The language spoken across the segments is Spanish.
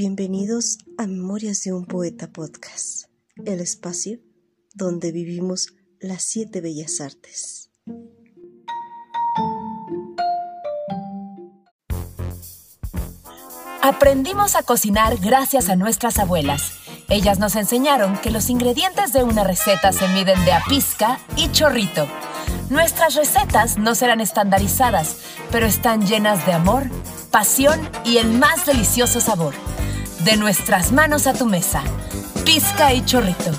Bienvenidos a Memorias de un Poeta Podcast, el espacio donde vivimos las siete bellas artes. Aprendimos a cocinar gracias a nuestras abuelas. Ellas nos enseñaron que los ingredientes de una receta se miden de a pizca y chorrito. Nuestras recetas no serán estandarizadas, pero están llenas de amor, pasión y el más delicioso sabor. De nuestras manos a tu mesa. Pizca y chorrito.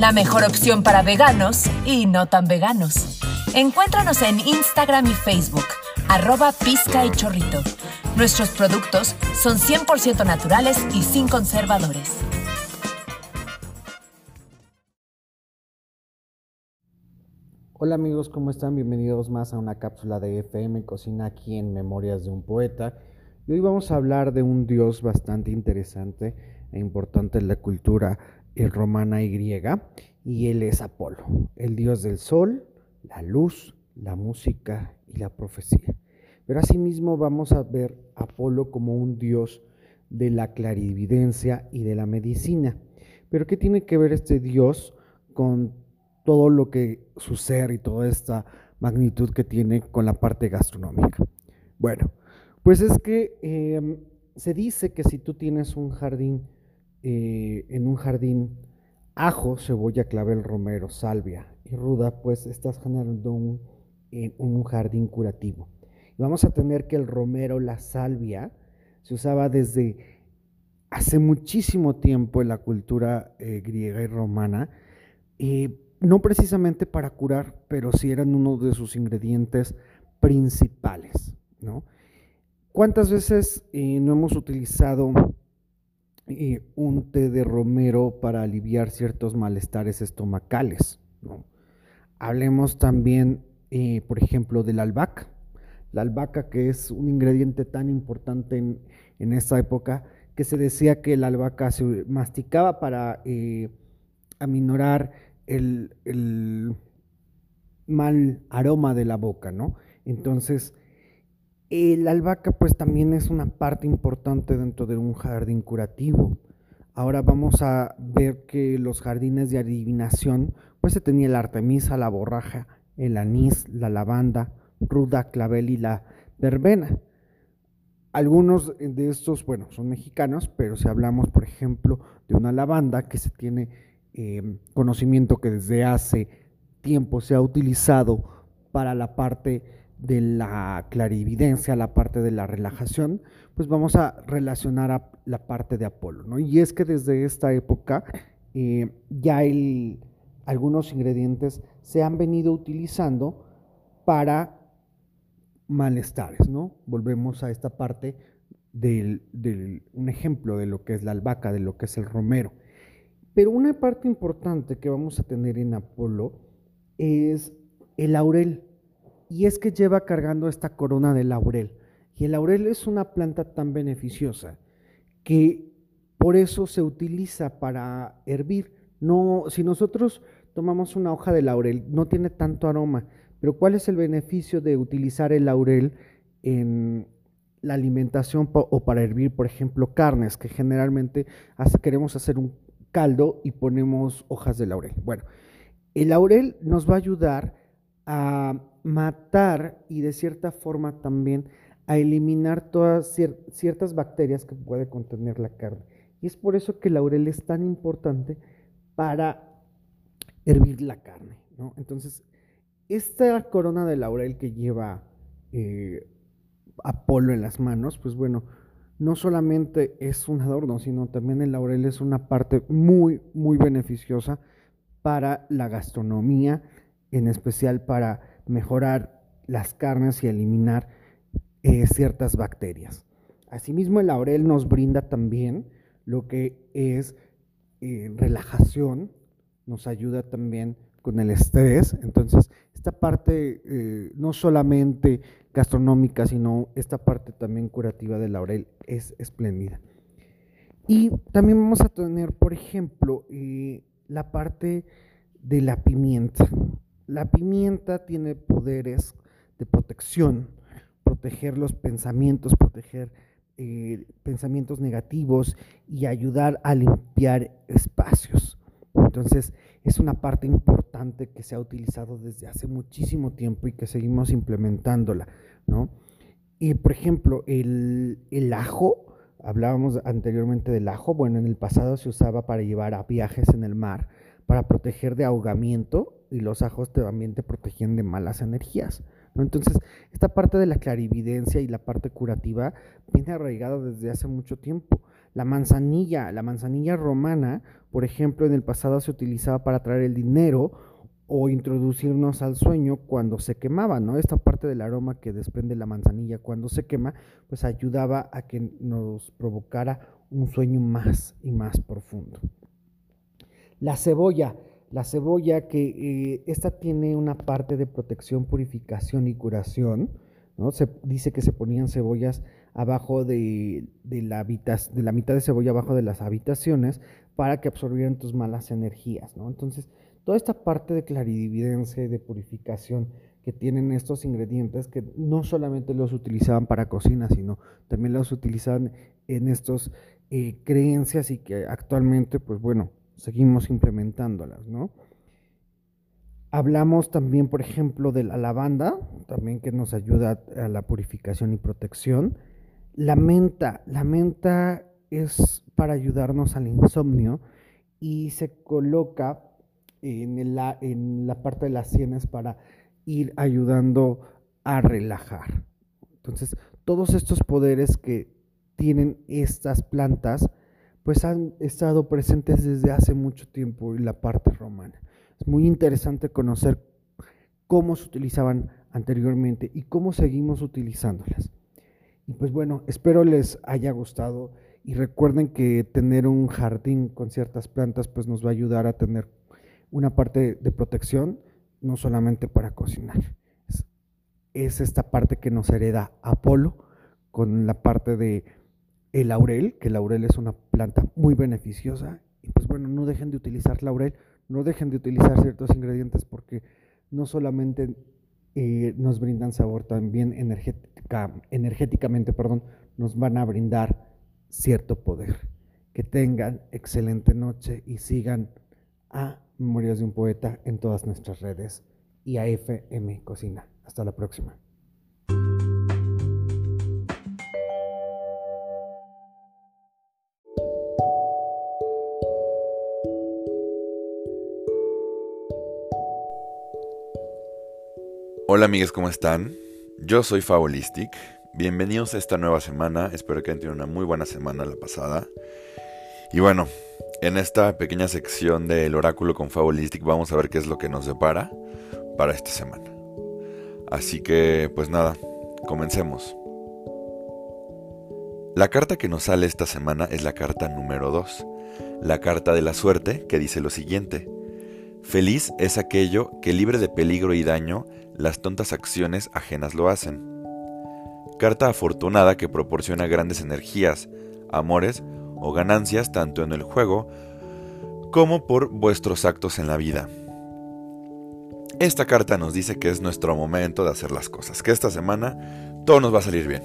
La mejor opción para veganos y no tan veganos. Encuéntranos en Instagram y Facebook, arroba pizca y chorrito. Nuestros productos son 100% naturales y sin conservadores. Hola amigos, ¿cómo están? Bienvenidos más a una cápsula de FM Cocina aquí en Memorias de un Poeta. Y hoy vamos a hablar de un dios bastante interesante e importante en la cultura romana y griega, y él es Apolo, el dios del sol, la luz, la música y la profecía. Pero asimismo vamos a ver a Apolo como un dios de la clarividencia y de la medicina. Pero ¿qué tiene que ver este dios con todo lo que su ser y toda esta magnitud que tiene con la parte gastronómica? Bueno, pues es que em, se dice que si tú tienes un jardín, eh, en un jardín ajo, cebolla, clavel, romero, salvia y ruda, pues estás generando un, un jardín curativo vamos a tener que el romero, la salvia, se usaba desde hace muchísimo tiempo en la cultura eh, griega y romana, no precisamente para curar, pero sí eran uno de sus ingredientes principales. ¿no? ¿Cuántas veces eh, no hemos utilizado eh, un té de romero para aliviar ciertos malestares estomacales? Hablemos también, por ejemplo, del albahaca la albahaca, que es un ingrediente tan importante en, en esa época, que se decía que la albahaca se masticaba para eh, aminorar el, mal aroma de la boca, ¿no? Entonces, la albahaca pues también es una parte importante dentro de un jardín curativo. Ahora vamos a ver que los jardines de adivinación, pues se tenía la artemisa, la borraja, el anís, la lavanda, ruda, clavel y la verbena. Algunos de estos, bueno, son mexicanos, pero si hablamos, por ejemplo, de una lavanda que se tiene em, conocimiento que desde hace tiempo se ha utilizado para la parte de la clarividencia, la parte de la relajación, pues vamos a relacionar a la parte de Apolo, ¿no? Y es que desde esta época eh, ya algunos ingredientes se han venido utilizando para malestares, ¿no? Volvemos a esta parte del, un ejemplo de lo que es la albahaca, de lo que es el romero. Pero una parte importante que vamos a tener en Apolo es el laurel. Y es que lleva cargando esta corona de laurel. Y el laurel es una planta tan beneficiosa que por eso se utiliza para hervir. No, si nosotros tomamos una hoja de laurel, no tiene tanto aroma, pero ¿cuál es el beneficio de utilizar el laurel en la alimentación o para hervir, por ejemplo, carnes, que generalmente queremos hacer un caldo y ponemos hojas de laurel? Bueno, el laurel nos va a ayudar a matar y de cierta forma también a eliminar todas ciertas bacterias que puede contener la carne. Y es por eso que el laurel es tan importante para hervir la carne. Entonces, esta corona de laurel que lleva eh, Apolo en las manos, pues bueno, no solamente es un adorno, sino también el laurel es una parte muy, muy beneficiosa para la gastronomía, en especial para mejorar las carnes y eliminar eh, ciertas bacterias. Asimismo, el laurel nos brinda también lo que es eh, relajación, nos ayuda también con el estrés. Entonces, esta parte eh, no solamente gastronómica, sino esta parte también curativa del laurel es espléndida. Y también vamos a tener, por ejemplo, la parte de la pimienta. La pimienta tiene poderes de protección, proteger los pensamientos, proteger eh, pensamientos negativos y ayudar a limpiar espacios. Entonces, es una parte importante que se ha utilizado desde hace muchísimo tiempo y que seguimos implementándola, ¿no? Y, por ejemplo, el, el ajo, hablábamos anteriormente del ajo, bueno, en el pasado se usaba para llevar a viajes en el mar, para proteger de ahogamiento y los ajos también te protegían de malas energías. Entonces, esta parte de la clarividencia y la parte curativa viene arraigada desde hace mucho tiempo. La manzanilla, la manzanilla romana, por ejemplo, en el pasado se utilizaba para traer el dinero o introducirnos al sueño cuando se quemaba, ¿no? Esta parte del aroma que desprende la manzanilla cuando se quema, pues ayudaba a que nos provocara un sueño más y más profundo. La cebolla, la cebolla que eh, esta tiene una parte de protección, purificación y curación, ¿no? Se dice que se ponían cebollas abajo de, la de la mitad de cebolla abajo de las habitaciones para que absorbieran tus malas energías, ¿no? Entonces, toda esta parte de clarividencia y de purificación que tienen estos ingredientes que no solamente los utilizaban para cocina, sino también los utilizaban en estas eh, creencias y que actualmente, pues bueno, seguimos implementándolas, ¿no? Hablamos también, por ejemplo, de la lavanda, también que nos ayuda a la purificación y protección. La menta, la menta es para ayudarnos al insomnio y se coloca en, en la parte de las sienes para ir ayudando a relajar. Entonces, todos estos poderes que tienen estas plantas, pues han estado presentes desde hace mucho tiempo en la parte romana. Es muy interesante conocer cómo se utilizaban anteriormente y cómo seguimos utilizándolas. Y pues bueno, espero les haya gustado y recuerden que tener un jardín con ciertas plantas pues nos va a ayudar a tener una parte de protección, no solamente para cocinar. Es, esta parte que nos hereda Apolo con la parte de el laurel, que el laurel es una planta muy beneficiosa. Y pues bueno, no dejen de utilizar laurel, no dejen de utilizar ciertos ingredientes porque no solamente eh, nos brindan sabor, también energética, energéticamente perdón, nos van a brindar cierto poder. Que tengan excelente noche y sigan a Memorias de un Poeta en todas nuestras redes y a FM Cocina. Hasta la próxima. Hola amigos, ¿cómo están? Yo soy Favolistic. Bienvenidos a esta nueva semana. Espero que hayan tenido una muy buena semana la pasada. Y bueno, en esta pequeña sección del oráculo con Fabulistic vamos a ver qué es lo que nos depara para esta semana. Así que, pues nada, comencemos. La carta que nos sale esta semana es la carta número 2, la carta de la suerte que dice lo siguiente. Feliz es aquello que libre de peligro y daño las tontas acciones ajenas lo hacen. Carta afortunada que proporciona grandes energías, amores o ganancias tanto en el juego como por vuestros actos en la vida. Esta carta nos dice que es nuestro momento de hacer las cosas, que esta semana todo nos va a salir bien.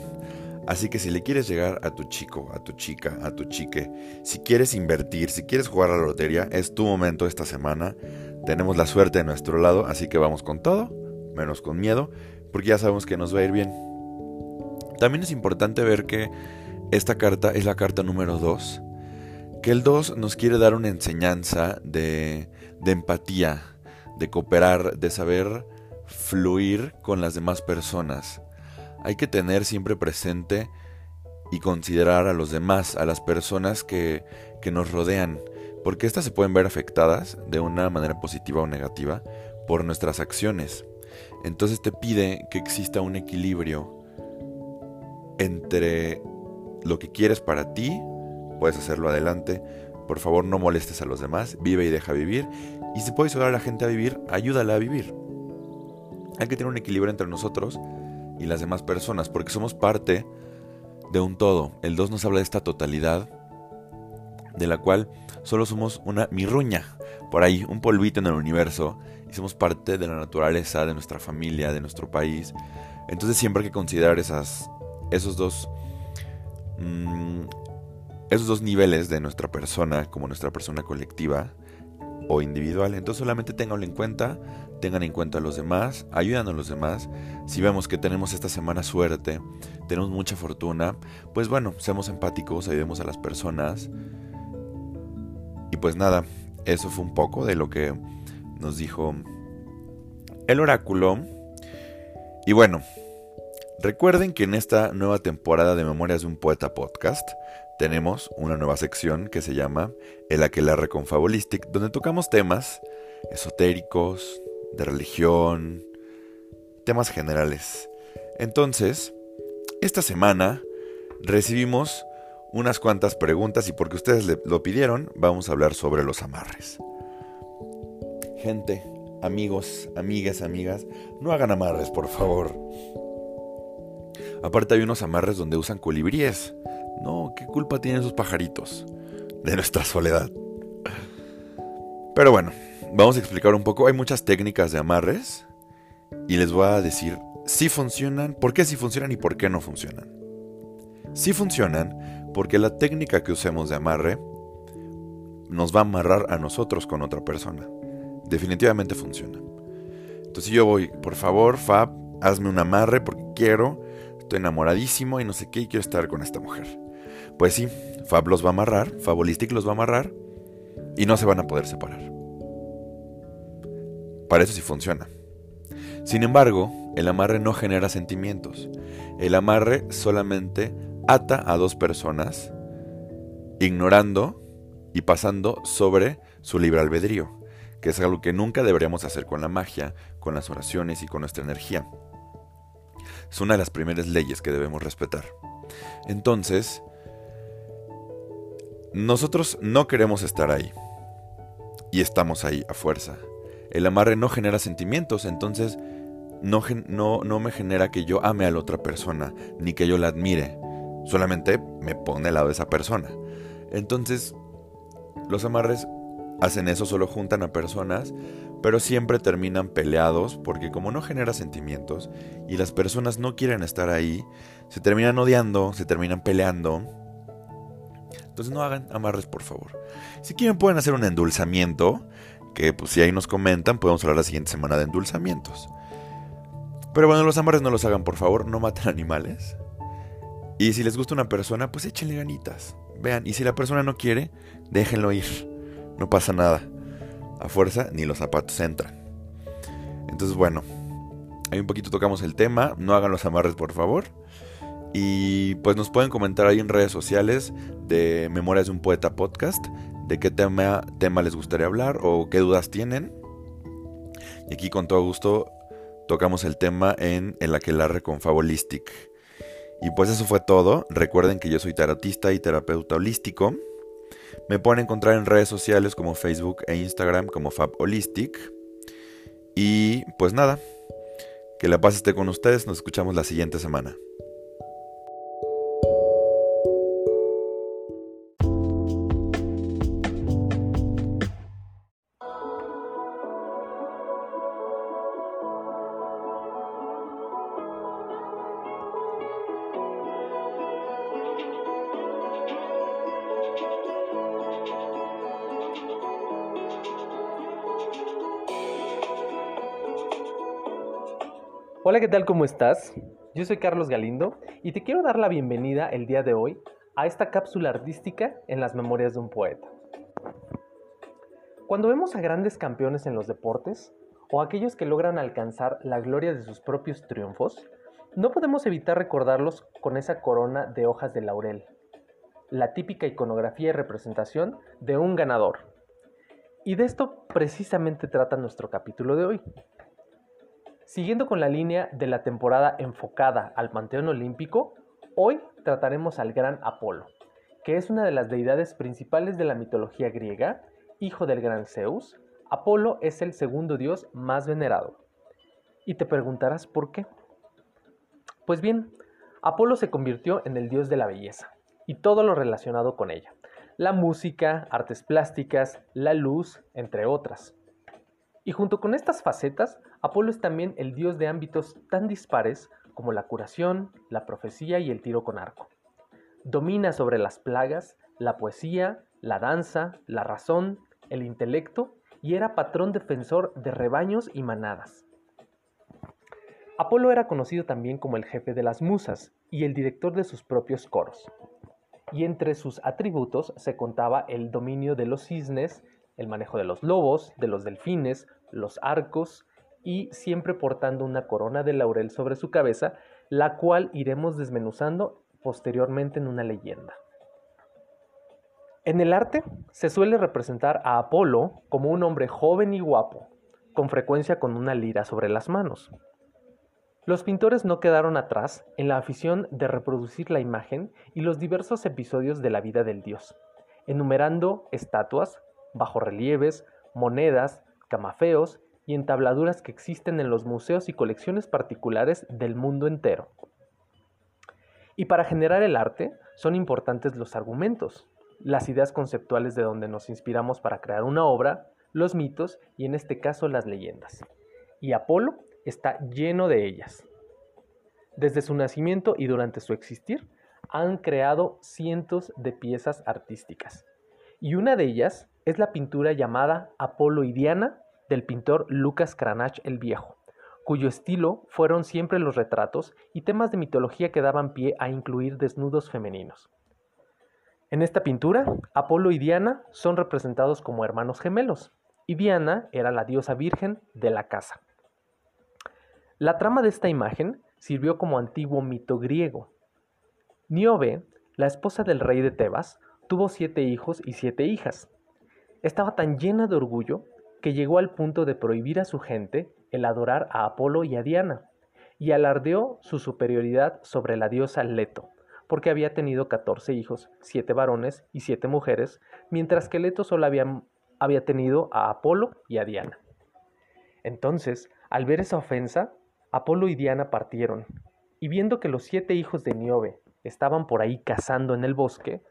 Así que si le quieres llegar a tu chico, a tu chica, a tu chique, si quieres invertir, si quieres jugar a la lotería, es tu momento esta semana. Tenemos la suerte de nuestro lado, así que vamos con todo, menos con miedo, porque ya sabemos que nos va a ir bien. También es importante ver que esta carta es la carta número 2. Que el 2 nos quiere dar una enseñanza de, empatía, de cooperar, de saber fluir con las demás personas. Hay que tener siempre presente y considerar a los demás, a las personas que, que nos rodean, porque éstas se pueden ver afectadas de una manera positiva o negativa por nuestras acciones. Entonces te pide que exista un equilibrio entre lo que quieres para ti, puedes hacerlo adelante. Por favor, no molestes a los demás, vive y deja vivir. Y si puedes ayudar a la gente a vivir, ayúdala a vivir. Hay que tener un equilibrio entre nosotros y las demás personas, porque somos parte de un todo. El 2 nos habla de esta totalidad, de la cual solo somos una mirruña, por ahí, un polvito en el universo, y somos parte de la naturaleza, de nuestra familia, de nuestro país. Entonces siempre hay que considerar esas, esos dos mm, esos dos niveles de nuestra persona, como nuestra persona colectiva o individual. Entonces solamente tenganlo en cuenta, tengan en cuenta a los demás, ayudan a los demás. Si vemos que tenemos esta semana suerte, tenemos mucha fortuna, pues bueno, seamos empáticos, ayudemos a las personas. Y pues nada, eso fue un poco de lo que nos dijo el oráculo. Y bueno, recuerden que en esta nueva temporada de Memorias de un Poeta Podcast tenemos una nueva sección que se llama El Aquelarre con Fabulistic, donde tocamos temas esotéricos, de religión, temas generales. Entonces, esta semana recibimos unas cuantas preguntas y porque ustedes lo pidieron, vamos a hablar sobre los amarres. Gente, amigos, amigas, amigas, no hagan amarres, por favor. Aparte hay unos amarres donde usan colibríes. No, ¿qué culpa tienen esos pajaritos de nuestra soledad? Pero bueno, vamos a explicar un poco. Hay muchas técnicas de amarres y les voy a decir si funcionan, por qué si funcionan y por qué no funcionan. Si funcionan porque la técnica que usemos de amarre nos va a amarrar a nosotros con otra persona. Definitivamente funciona. Entonces yo voy, por favor, Fab, hazme un amarre porque quiero, estoy enamoradísimo y no sé qué y quiero estar con esta mujer. Pues sí, Fab los va a amarrar, Fabulistic los va a amarrar y no se van a poder separar. Para eso sí funciona. Sin embargo, el amarre no genera sentimientos. El amarre solamente ata a dos personas, ignorando y pasando sobre su libre albedrío, que es algo que nunca deberíamos hacer con la magia, con las oraciones y con nuestra energía. Es una de las primeras leyes que debemos respetar. Entonces, nosotros no queremos estar ahí. Y estamos ahí a fuerza. El amarre no genera sentimientos, entonces no, no, no me genera que yo ame a la otra persona, ni que yo la admire. Solamente me pone al lado de esa persona. Entonces, los amarres hacen eso, solo juntan a personas, pero siempre terminan peleados porque como no genera sentimientos y las personas no quieren estar ahí, se terminan odiando, se terminan peleando. Entonces no hagan amarres, por favor. Si quieren pueden hacer un endulzamiento, que pues si ahí nos comentan, podemos hablar la siguiente semana de endulzamientos. Pero bueno, los amarres no los hagan, por favor, no maten animales. Y si les gusta una persona, pues échenle ganitas. Vean, y si la persona no quiere, déjenlo ir. No pasa nada. A fuerza, ni los zapatos entran. Entonces, bueno, ahí un poquito tocamos el tema. No hagan los amarres, por favor. Y pues nos pueden comentar ahí en redes sociales de Memorias de un Poeta Podcast, de qué tema, tema les gustaría hablar o qué dudas tienen. Y aquí con todo gusto tocamos el tema en El Aquelarre con Fabulistic. Y pues eso fue todo. Recuerden que yo soy tarotista y terapeuta holístico. Me pueden encontrar en redes sociales como Facebook e Instagram como Fab Holistic. Y pues nada, que la paz esté con ustedes. Nos escuchamos la siguiente semana. Hola, ¿qué tal? ¿Cómo estás? Yo soy Carlos Galindo y te quiero dar la bienvenida el día de hoy a esta cápsula artística en las memorias de un poeta. Cuando vemos a grandes campeones en los deportes o aquellos que logran alcanzar la gloria de sus propios triunfos, no podemos evitar recordarlos con esa corona de hojas de laurel, la típica iconografía y representación de un ganador. Y de esto precisamente trata nuestro capítulo de hoy. Siguiendo con la línea de la temporada enfocada al Panteón Olímpico, hoy trataremos al gran Apolo, que es una de las deidades principales de la mitología griega, hijo del gran Zeus. Apolo es el segundo dios más venerado. Y te preguntarás por qué. Pues bien, Apolo se convirtió en el dios de la belleza y todo lo relacionado con ella. La música, artes plásticas, la luz, entre otras. Y junto con estas facetas, Apolo es también el dios de ámbitos tan dispares como la curación, la profecía y el tiro con arco. domina sobre las plagas, la poesía, la danza, la razón, el intelecto y era patrón defensor de rebaños y manadas. Apolo era conocido también como el jefe de las musas y el director de sus propios coros. Y entre sus atributos se contaba el dominio de los cisnes, el manejo de los lobos, de los delfines, los arcos, y siempre portando una corona de laurel sobre su cabeza, la cual iremos desmenuzando posteriormente en una leyenda. En el arte se suele representar a Apolo como un hombre joven y guapo, con frecuencia con una lira sobre las manos. Los pintores no quedaron atrás en la afición de reproducir la imagen y los diversos episodios de la vida del dios, enumerando estatuas, bajorrelieves, monedas, camafeos y entabladuras que existen en los museos y colecciones particulares del mundo entero. Y para generar el arte son importantes los argumentos, las ideas conceptuales de donde nos inspiramos para crear una obra, los mitos y en este caso las leyendas. Y Apolo está lleno de ellas. Desde su nacimiento y durante su existir, han creado cientos de piezas artísticas. Y una de ellas es la pintura llamada Apolo y Diana del pintor Lucas Cranach el Viejo, cuyo estilo fueron siempre los retratos y temas de mitología que daban pie a incluir desnudos femeninos. En esta pintura, Apolo y Diana son representados como hermanos gemelos, y Diana era la diosa virgen de la casa. La trama de esta imagen sirvió como antiguo mito griego. Niobe, la esposa del rey de Tebas, tuvo siete hijos y siete hijas. Estaba tan llena de orgullo que llegó al punto de prohibir a su gente el adorar a Apolo y a Diana, y alardeó su superioridad sobre la diosa Leto, porque había tenido catorce hijos, siete varones y siete mujeres, mientras que Leto solo había, había tenido a Apolo y a Diana. Entonces, al ver esa ofensa, Apolo y Diana partieron, y viendo que los siete hijos de Niobe estaban por ahí cazando en el bosque,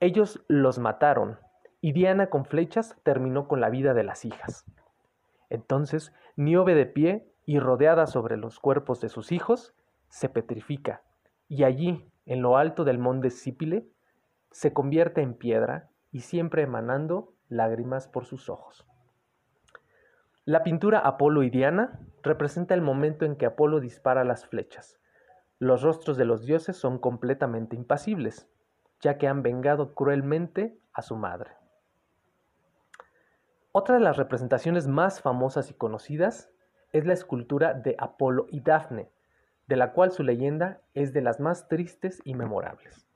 ellos los mataron, y Diana con flechas terminó con la vida de las hijas. Entonces Niobe de pie y rodeada sobre los cuerpos de sus hijos, se petrifica, y allí, en lo alto del monte Sípile, se convierte en piedra y siempre emanando lágrimas por sus ojos. La pintura Apolo y Diana representa el momento en que Apolo dispara las flechas. Los rostros de los dioses son completamente impasibles, ya que han vengado cruelmente a su madre. Otra de las representaciones más famosas y conocidas es la escultura de Apolo y Dafne, de la cual su leyenda es de las más tristes y memorables.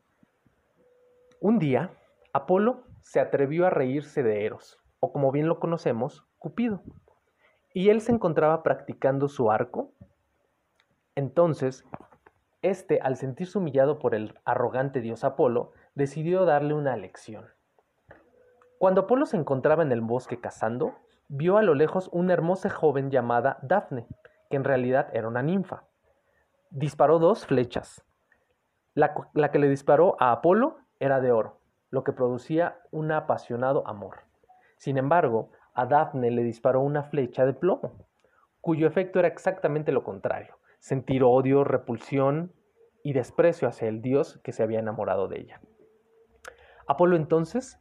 Un día, Apolo se atrevió a reírse de Eros, o como bien lo conocemos, Cupido y él se encontraba practicando su arco. Entonces, este, al sentirse humillado por el arrogante dios Apolo, decidió darle una lección. Cuando Apolo se encontraba en el bosque cazando, vio a lo lejos una hermosa joven llamada Dafne, que en realidad era una ninfa. Disparó dos flechas. La, la que le disparó a Apolo era de oro, lo que producía un apasionado amor. Sin embargo, a Daphne le disparó una flecha de plomo, cuyo efecto era exactamente lo contrario, sentir odio, repulsión y desprecio hacia el dios que se había enamorado de ella. Apolo entonces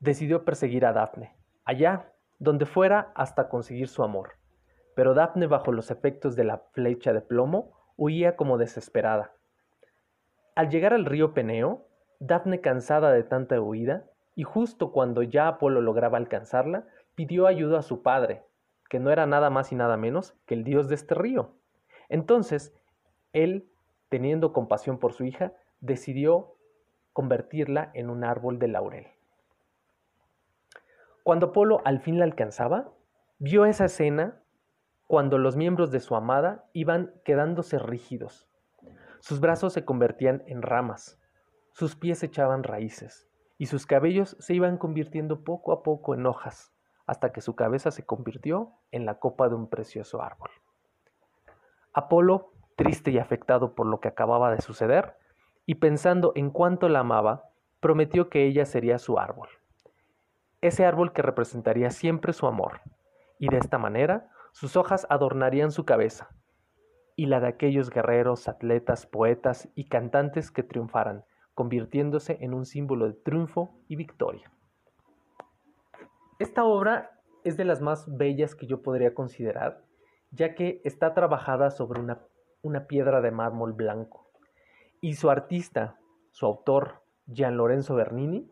decidió perseguir a Dafne, allá donde fuera hasta conseguir su amor. Pero Dafne, bajo los efectos de la flecha de plomo, huía como desesperada. Al llegar al río Peneo, Dafne, cansada de tanta huida, y justo cuando ya Apolo lograba alcanzarla, pidió ayuda a su padre, que no era nada más y nada menos que el dios de este río. Entonces, él, teniendo compasión por su hija, decidió convertirla en un árbol de laurel. Cuando Apolo al fin la alcanzaba, vio esa escena cuando los miembros de su amada iban quedándose rígidos. Sus brazos se convertían en ramas, sus pies echaban raíces y sus cabellos se iban convirtiendo poco a poco en hojas hasta que su cabeza se convirtió en la copa de un precioso árbol. Apolo, triste y afectado por lo que acababa de suceder, y pensando en cuánto la amaba, prometió que ella sería su árbol. Ese árbol que representaría siempre su amor, y de esta manera sus hojas adornarían su cabeza, y la de aquellos guerreros, atletas, poetas y cantantes que triunfaran, convirtiéndose en un símbolo de triunfo y victoria. Esta obra es de las más bellas que yo podría considerar, ya que está trabajada sobre una, una piedra de mármol blanco. Y su artista, su autor, Gian Lorenzo Bernini,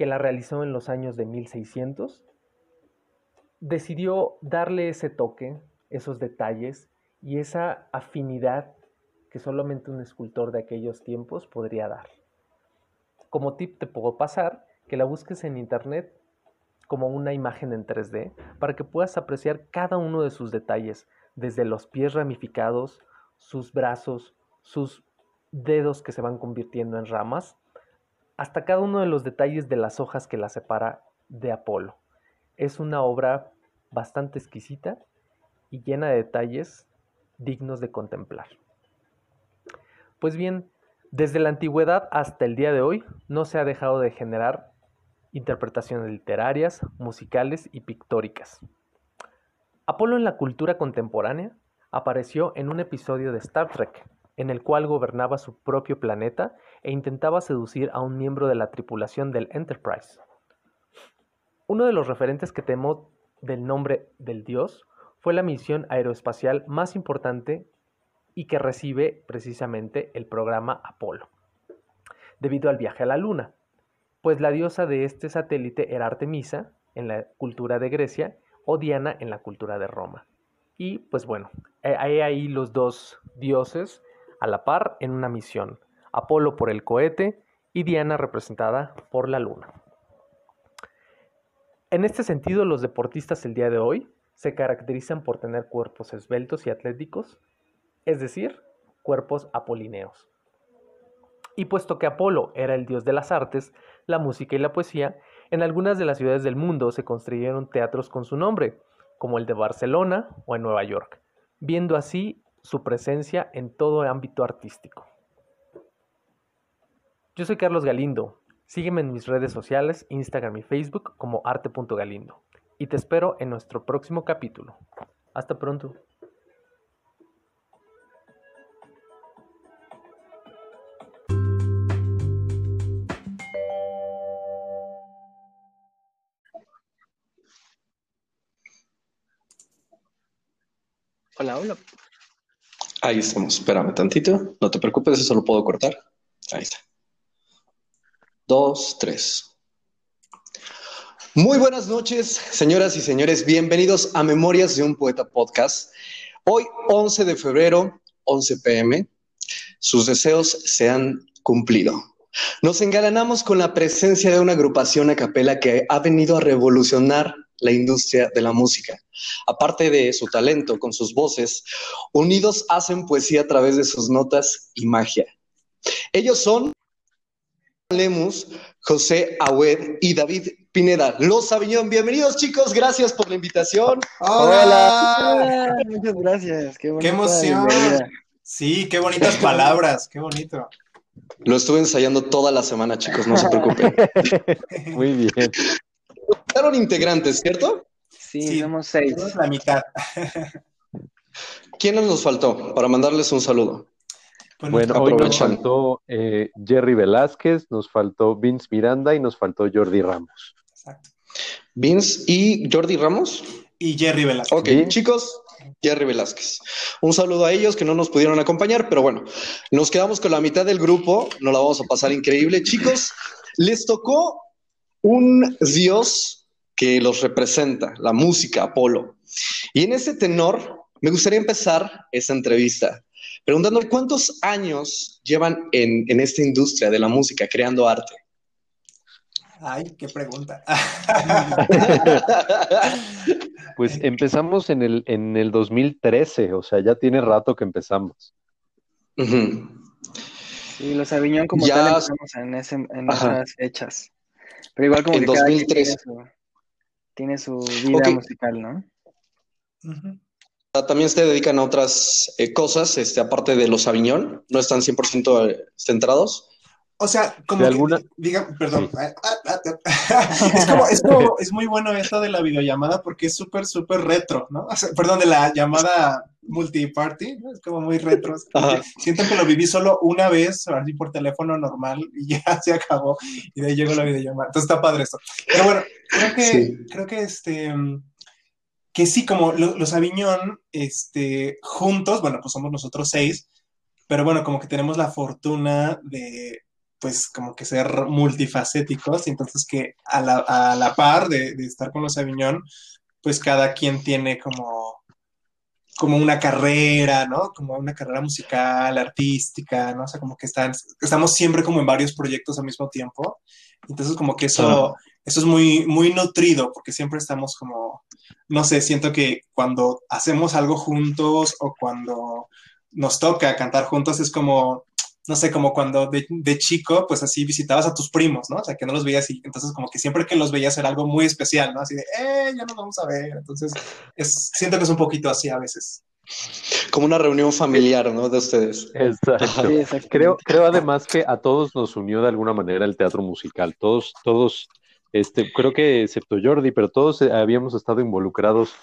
que la realizó en los años de 1600, decidió darle ese toque, esos detalles y esa afinidad que solamente un escultor de aquellos tiempos podría dar. Como tip te puedo pasar que la busques en internet como una imagen en 3D para que puedas apreciar cada uno de sus detalles, desde los pies ramificados, sus brazos, sus dedos que se van convirtiendo en ramas, hasta cada uno de los detalles de las hojas que la separa de Apolo. Es una obra bastante exquisita y llena de detalles dignos de contemplar. Pues bien, desde la antigüedad hasta el día de hoy no se ha dejado de generar interpretaciones literarias, musicales y pictóricas. Apolo en la cultura contemporánea apareció en un episodio de Star Trek, en el cual gobernaba su propio planeta e intentaba seducir a un miembro de la tripulación del Enterprise. Uno de los referentes que temo del nombre del dios fue la misión aeroespacial más importante y que recibe precisamente el programa Apolo, debido al viaje a la Luna, pues la diosa de este satélite era Artemisa en la cultura de Grecia o Diana en la cultura de Roma. Y pues bueno, hay ahí los dos dioses a la par en una misión, Apolo por el cohete y Diana representada por la luna. En este sentido, los deportistas el día de hoy se caracterizan por tener cuerpos esbeltos y atléticos, es decir, cuerpos apolineos. Y puesto que Apolo era el dios de las artes, la música y la poesía, en algunas de las ciudades del mundo se construyeron teatros con su nombre, como el de Barcelona o en Nueva York, viendo así su presencia en todo ámbito artístico. Yo soy Carlos Galindo. Sígueme en mis redes sociales, Instagram y Facebook como arte.galindo. Y te espero en nuestro próximo capítulo. Hasta pronto. Hola, hola. Ahí estamos. Espérame tantito. No te preocupes, eso lo puedo cortar. Ahí está. Dos, tres. Muy buenas noches, señoras y señores. Bienvenidos a Memorias de un Poeta Podcast. Hoy, 11 de febrero, 11 pm, sus deseos se han cumplido. Nos engalanamos con la presencia de una agrupación a capela que ha venido a revolucionar la industria de la música. Aparte de su talento con sus voces, unidos hacen poesía a través de sus notas y magia. Ellos son Lemus, José Agüed y David Pineda. Los Aviñón, bienvenidos chicos, gracias por la invitación. Hola. Muchas gracias. Qué, qué emoción. Sí, qué bonitas palabras, qué bonito. Lo estuve ensayando toda la semana, chicos, no se preocupen. Muy bien. Fueron integrantes, ¿cierto? Sí, somos seis. La mitad. ¿Quiénes nos faltó para mandarles un saludo? Bueno, hoy nos faltó eh, Jerry Velázquez, nos faltó Vince Miranda y nos faltó Jordi Ramos. Exacto. Vince y Jordi Ramos. Y Jerry Velázquez. Ok, chicos, Jerry Velázquez. Un saludo a ellos que no nos pudieron acompañar, pero bueno, nos quedamos con la mitad del grupo, nos la vamos a pasar increíble. Chicos, les tocó un dios que los representa, la música, Apolo. Y en ese tenor, me gustaría empezar esta entrevista preguntando cuántos años llevan en, en esta industria de la música, creando arte. Ay, qué pregunta. pues empezamos en el, en el 2013, o sea, ya tiene rato que empezamos. Sí, los Aviñón como tal empezamos en, ese, en esas fechas. Pero igual como en que 2013. Tiene, su, tiene su vida okay. musical, ¿no? También se dedican a otras eh, cosas, este, aparte de los Aviñón, no están 100% centrados. O sea, como ¿De alguna... que, diga, perdón, sí. ah, ah, es, como, es, como, es muy bueno esto de la videollamada porque es súper, súper retro, ¿no? perdón, de la llamada multiparty, ¿no? es como muy retro. Siento que lo viví solo una vez, así por teléfono normal y ya se acabó y de ahí llegó la videollamada. Entonces está padre esto. Pero bueno, creo que, creo que este que sí, como los Aviñón, este, juntos, bueno, pues somos nosotros seis, pero bueno, como que tenemos la fortuna de, pues, como que ser multifacéticos, y entonces que a la, a la par de, de, estar con los Aviñón, pues cada quien tiene como, como una carrera, ¿no? Como una carrera musical, artística, ¿no? O sea, como que están, estamos siempre como en varios proyectos al mismo tiempo, entonces como que eso, eso es muy, muy nutrido, porque siempre estamos como, no sé, siento que cuando hacemos algo juntos o cuando nos toca cantar juntos es como, no sé, como cuando de, chico, pues así visitabas a tus primos, ¿no? O sea, que no los veías y entonces como que siempre que los veías era algo muy especial, ¿no? Así de, eh, ya nos vamos a ver. Entonces, es, siento que es un poquito así a veces. Como una reunión familiar, ¿no? De ustedes. Exacto. Creo, creo además que a todos nos unió de alguna manera el teatro musical. Todos, todos, este, creo que excepto Jordi, pero todos habíamos estado involucrados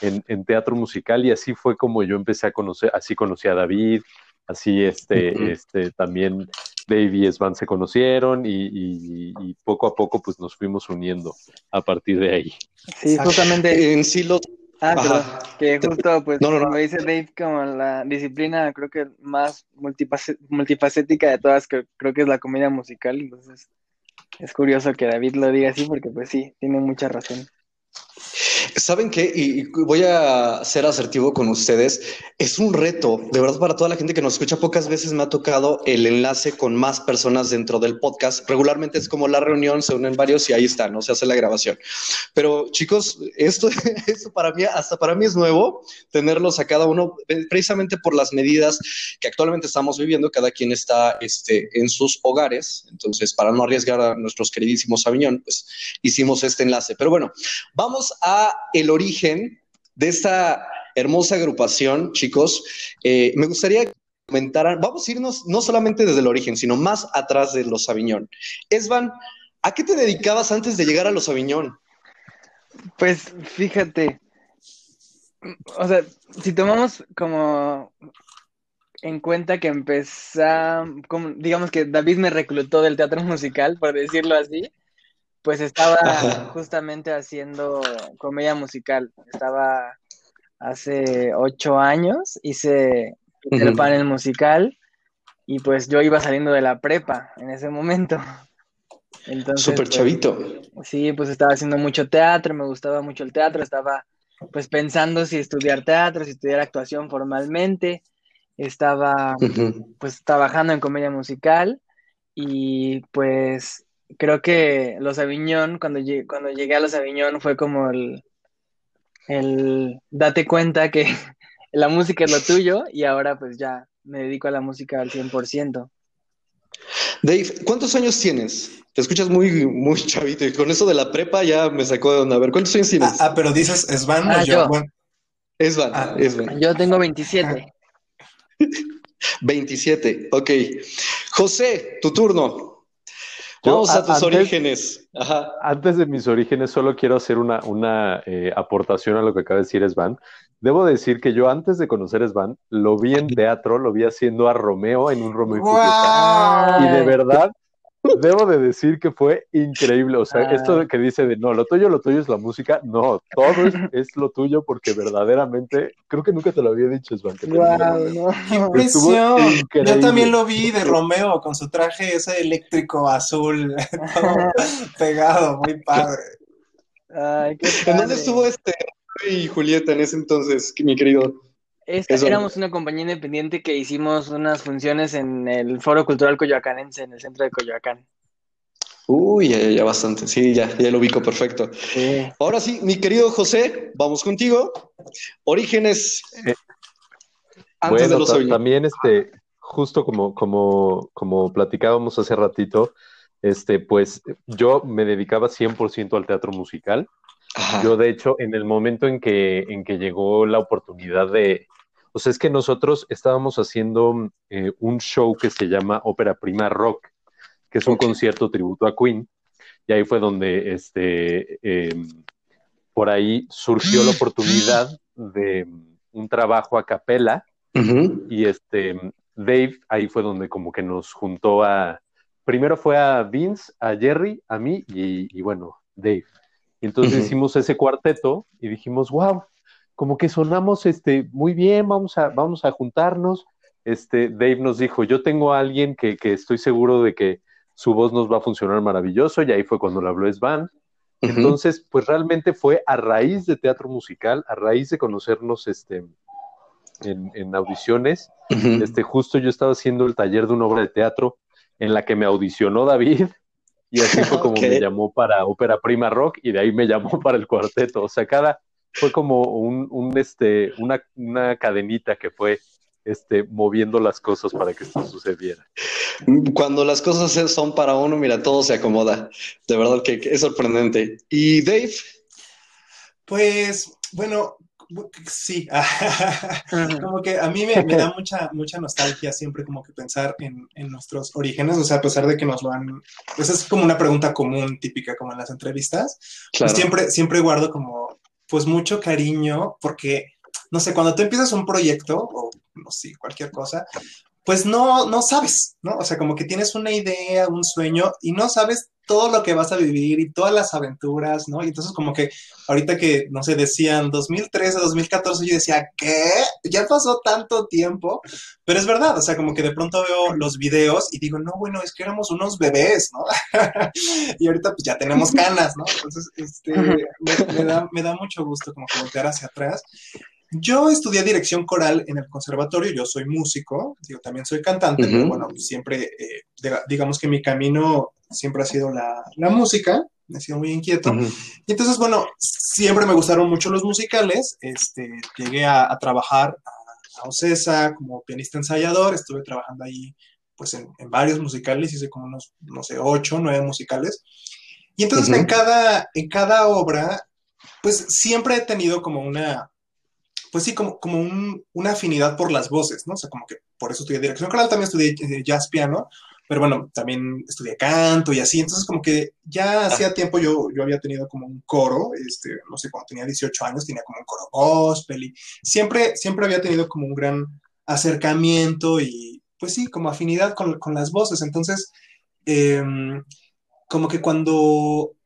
en, teatro musical y así fue como yo empecé a conocer, así conocí a David, así este, este también Dave y Svan se conocieron y, poco a poco pues nos fuimos uniendo a partir de ahí. Sí, justamente. En sí Ah, perdón, que justo, pues, como dice Dave, como la disciplina, creo que más multifacética de todas, que creo que es la comedia musical, entonces es curioso que David lo diga así, porque pues sí, tiene mucha razón. ¿Saben qué? Y, voy a ser asertivo con ustedes. Es un reto, de verdad, para toda la gente que nos escucha. Pocas veces me ha tocado el enlace con más personas dentro del podcast. Regularmente es como la reunión, se unen varios y ahí está, ¿no? Se hace la grabación. Pero chicos, esto, esto para mí, hasta para mí es nuevo, tenerlos a cada uno, eh, precisamente por las medidas que actualmente estamos viviendo. Cada quien está este, en sus hogares. Entonces, para no arriesgar a nuestros queridísimos Aviñón, pues hicimos este enlace. Pero bueno, vamos a el origen de esta hermosa agrupación, chicos. Eh, me gustaría que comentaran, vamos a irnos no solamente desde el origen, sino más atrás de los Aviñón. Esban, ¿a qué te dedicabas antes de llegar a los Aviñón? Pues fíjate, o sea, si tomamos como en cuenta que empezamos, digamos que David me reclutó del teatro musical, por decirlo así, pues estaba justamente haciendo comedia musical. Estaba hace ocho años, hice el panel musical y pues yo iba saliendo de la prepa en ese momento. Entonces, Súper pues, chavito. sí, pues estaba haciendo mucho teatro, me gustaba mucho el teatro, estaba pues pensando si estudiar teatro, si estudiar actuación formalmente, estaba pues trabajando en comedia musical y pues creo que los Aviñón, cuando, llegué, cuando llegué a los Aviñón fue como el, el date cuenta que la música es lo tuyo y ahora pues ya me dedico a la música al 100%. Dave, ¿cuántos años tienes? Te escuchas muy, muy chavito y con eso de la prepa ya me sacó de onda. A ver, ¿cuántos años tienes? Ah, ah pero dices Esvan ah, yo. Esvan, ah, Esvan. Yo tengo 27. 27, ok. José, tu turno. Vamos a, tus orígenes. Antes de mis orígenes, solo quiero hacer una, una eh, aportación a lo que acaba de decir Svan. Debo decir que yo antes de conocer a Svan, lo vi en teatro, lo vi haciendo a Romeo en un Romeo y Y de verdad, Debo de decir que fue increíble. O sea, esto ah. que dice de no, lo tuyo, lo tuyo es la música. No, todo es, lo tuyo porque verdaderamente creo que nunca te lo había dicho, Svan. Wow, impresión! Yo también lo vi de Romeo con su traje ese eléctrico azul, pegado, muy padre. Ay, qué ¿En dónde estuvo este y Julieta en ese entonces, mi querido? Éramos una compañía independiente que hicimos unas funciones en el Foro Cultural Coyoacanense, en el centro de Coyoacán. Uy, ya, ya, bastante. Sí, ya, ya lo ubico perfecto. Ahora sí, mi querido José, vamos contigo. Orígenes. Eh, antes de los También, este, justo como, como, como platicábamos hace ratito, este, pues yo me dedicaba 100% al teatro musical. Yo, de hecho, en el momento en que, en que llegó la oportunidad de, o sea, es que nosotros estábamos haciendo eh, un show que se llama Ópera Prima Rock, que es un concierto tributo a Queen. y ahí fue donde este, em, por ahí surgió la oportunidad de un trabajo a capela y este Dave ahí fue donde como que nos juntó a primero fue a Vince, a Jerry, a mí y, bueno, Dave. Y entonces hicimos ese cuarteto y dijimos, wow, como que sonamos este, muy bien, vamos a, vamos a juntarnos. Este, Dave nos dijo, yo tengo a alguien que, que estoy seguro de que su voz nos va a funcionar maravilloso, y ahí fue cuando le habló Svan. Entonces, pues realmente fue a raíz de teatro musical, a raíz de conocernos este, en, audiciones. este, justo yo estaba haciendo el taller de una obra de teatro en la que me audicionó David y así fue como me llamó para Ópera Prima Rock y de ahí me llamó para el cuarteto. O sea, cada fue como un, este, una, una cadenita que fue este, moviendo las cosas para que esto sucediera. Cuando las cosas son para uno, mira, todo se acomoda. De verdad que, es sorprendente. ¿Y Dave? Pues, bueno, sí, como que a mí me, da mucha, mucha nostalgia siempre como que pensar en, nuestros orígenes, o sea, a pesar de que nos lo han, pues es como una pregunta común, típica como en las entrevistas, pues siempre, siempre guardo como, pues mucho cariño, porque, no sé, cuando tú empiezas un proyecto, o no sé, cualquier cosa, pues no, no sabes, ¿no? O sea, como que tienes una idea, un sueño y no sabes todo lo que vas a vivir y todas las aventuras, ¿no? Y entonces como que ahorita que, no sé, decían 2013, 2014, yo decía, ¿qué? Ya pasó tanto tiempo, pero es verdad, o sea, como que de pronto veo los videos y digo, no, bueno, es que éramos unos bebés, ¿no? y ahorita pues ya tenemos canas, ¿no? Entonces, este, me, da, me da mucho gusto como que voltear hacia atrás yo estudié dirección coral en el conservatorio, yo soy músico, digo, también soy cantante, pero bueno, siempre, eh, digamos que mi camino siempre ha sido la, música, me he sido muy inquieto. Y entonces, bueno, siempre me gustaron mucho los musicales, este, llegué a, trabajar a, a, Ocesa como pianista ensayador, estuve trabajando ahí pues en, varios musicales, hice como unos, no sé, ocho, nueve musicales. Y entonces en, cada, en cada obra, pues siempre he tenido como una, pues sí, como, como una afinidad por las voces, ¿no? O sea, como que por eso estudié dirección coral, también estudié eh, jazz piano, pero bueno, también estudié canto y así, entonces como que ya hacía tiempo yo, yo había tenido como un coro, este, no sé, cuando tenía 18 años tenía como un coro gospel y siempre, siempre había tenido como un gran acercamiento y pues sí, como afinidad con, con las voces, entonces em, como que cuando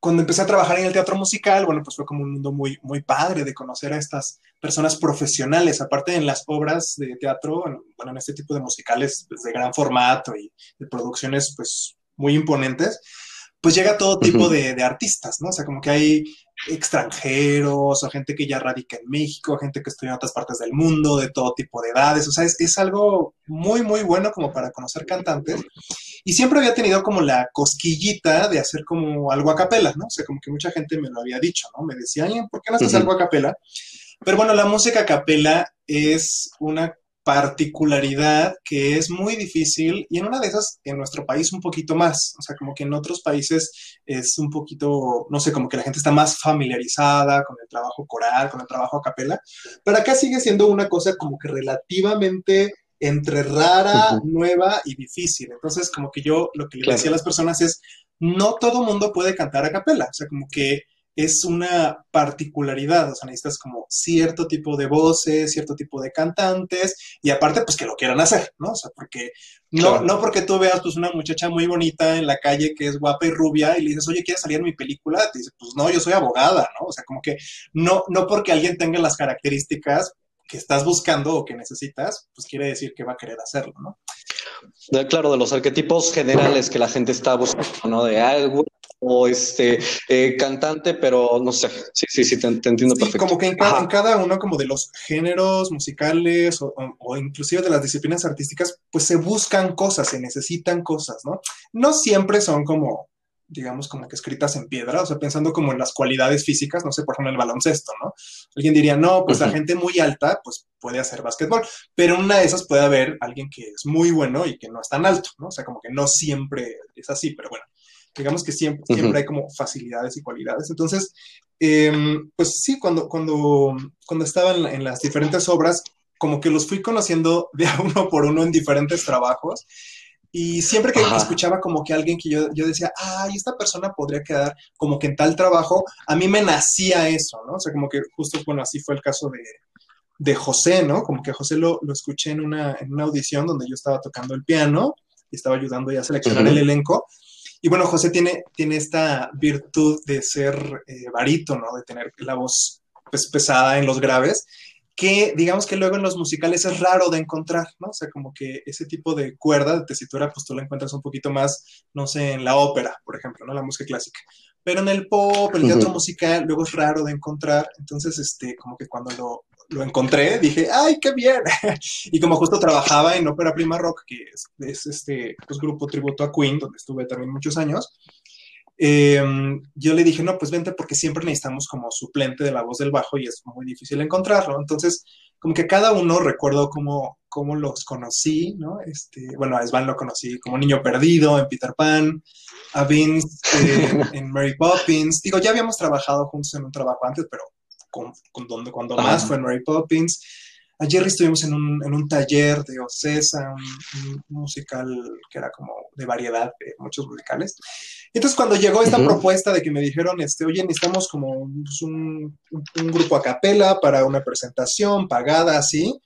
cuando empecé a trabajar en el teatro musical, bueno, pues fue como un mundo muy, muy padre de conocer a estas personas profesionales, aparte en las obras de teatro, bueno, en este tipo de musicales pues, de gran formato y de producciones pues muy imponentes, pues llega todo tipo de, de, artistas, ¿no? O sea, como que hay extranjeros o gente que ya radica en México, gente que estudia en otras partes del mundo, de todo tipo de edades, o sea, es, es algo muy, muy bueno como para conocer cantantes. Y siempre había tenido como la cosquillita de hacer como algo a capela, ¿no? O sea, como que mucha gente me lo había dicho, ¿no? Me decía, ¿por qué no haces algo a capela? Pero bueno, la música a capela es una particularidad que es muy difícil y en una de esas en nuestro país un poquito más, o sea, como que en otros países es un poquito, no sé, como que la gente está más familiarizada con el trabajo coral, con el trabajo a capela, pero acá sigue siendo una cosa como que relativamente entre rara, nueva y difícil. Entonces, como que yo lo que le decía a las personas es, no todo mundo puede cantar a capela, o sea, como que es una particularidad, o sea, necesitas como cierto tipo de voces, cierto tipo de cantantes, y aparte, pues que lo quieran hacer, ¿no? O sea, porque no, no porque tú veas pues una muchacha muy bonita en la calle que es guapa y rubia y le dices, oye, ¿quieres salir en mi película? Te dice, pues no, yo soy abogada, ¿no? O sea, como que no, no porque alguien tenga las características que estás buscando o que necesitas, pues quiere decir que va a querer hacerlo, ¿no? Claro, de los arquetipos generales que la gente está buscando, ¿no? De algo o este eh, cantante, pero no sé, sí, sí, sí, te, entiendo sí, Como que en cada, uno como de los géneros musicales o, o, inclusive de las disciplinas artísticas, pues se buscan cosas, se necesitan cosas, ¿no? No siempre son como digamos, como que escritas en piedra, o sea, pensando como en las cualidades físicas, no sé, por ejemplo, el baloncesto, ¿no? Alguien diría, no, pues la gente muy alta, pues puede hacer básquetbol, pero en una de esas puede haber alguien que es muy bueno y que no es tan alto, ¿no? O sea, como que no siempre es así, pero bueno, digamos que siempre, siempre hay como facilidades y cualidades. Entonces, em, pues sí, cuando, cuando, cuando estaba en, en las diferentes obras, como que los fui conociendo de a uno por uno en diferentes trabajos Y siempre que Ajá. escuchaba como que alguien que yo, yo decía, ay, esta persona podría quedar como que en tal trabajo, a mí me nacía eso, ¿no? O sea, como que justo, bueno, así fue el caso de, de José, ¿no? Como que José lo, lo escuché en una, en una audición donde yo estaba tocando el piano y estaba ayudando ya a seleccionar Ujú. el elenco. Y bueno, José tiene, tiene esta virtud de ser eh, barítono, de tener la voz pues, pesada en los graves, que digamos que luego en los musicales es raro de encontrar, ¿no? O sea, como que ese tipo de cuerda, de tesitura, pues tú la encuentras un poquito más, no sé, en la ópera, por ejemplo, ¿no? La música clásica. Pero en el pop, el teatro musical, luego es raro de encontrar. Entonces, este, como que cuando lo, lo encontré, dije, ¡ay, qué bien! y como justo trabajaba en Ópera Prima Rock, que es, es este pues, grupo tributo a Queen, donde estuve también muchos años, eh, yo le dije, no, pues vente porque siempre necesitamos como suplente de la voz del bajo y es muy difícil encontrarlo. Entonces, como que cada uno recuerdo cómo, cómo los conocí, ¿no? Este, bueno, a Svan lo conocí como niño perdido en Peter Pan, a Vince eh, en Mary Poppins. Digo, ya habíamos trabajado juntos en un trabajo antes, pero con, con donde, cuando más fue en Mary Poppins. A Jerry estuvimos en un, en un taller de Ocesa, un, un musical que era como de variedad de muchos musicales. Entonces, cuando llegó esta Ujú. propuesta de que me dijeron, este, oye, necesitamos como pues, un, un- un grupo a capela para una presentación pagada así,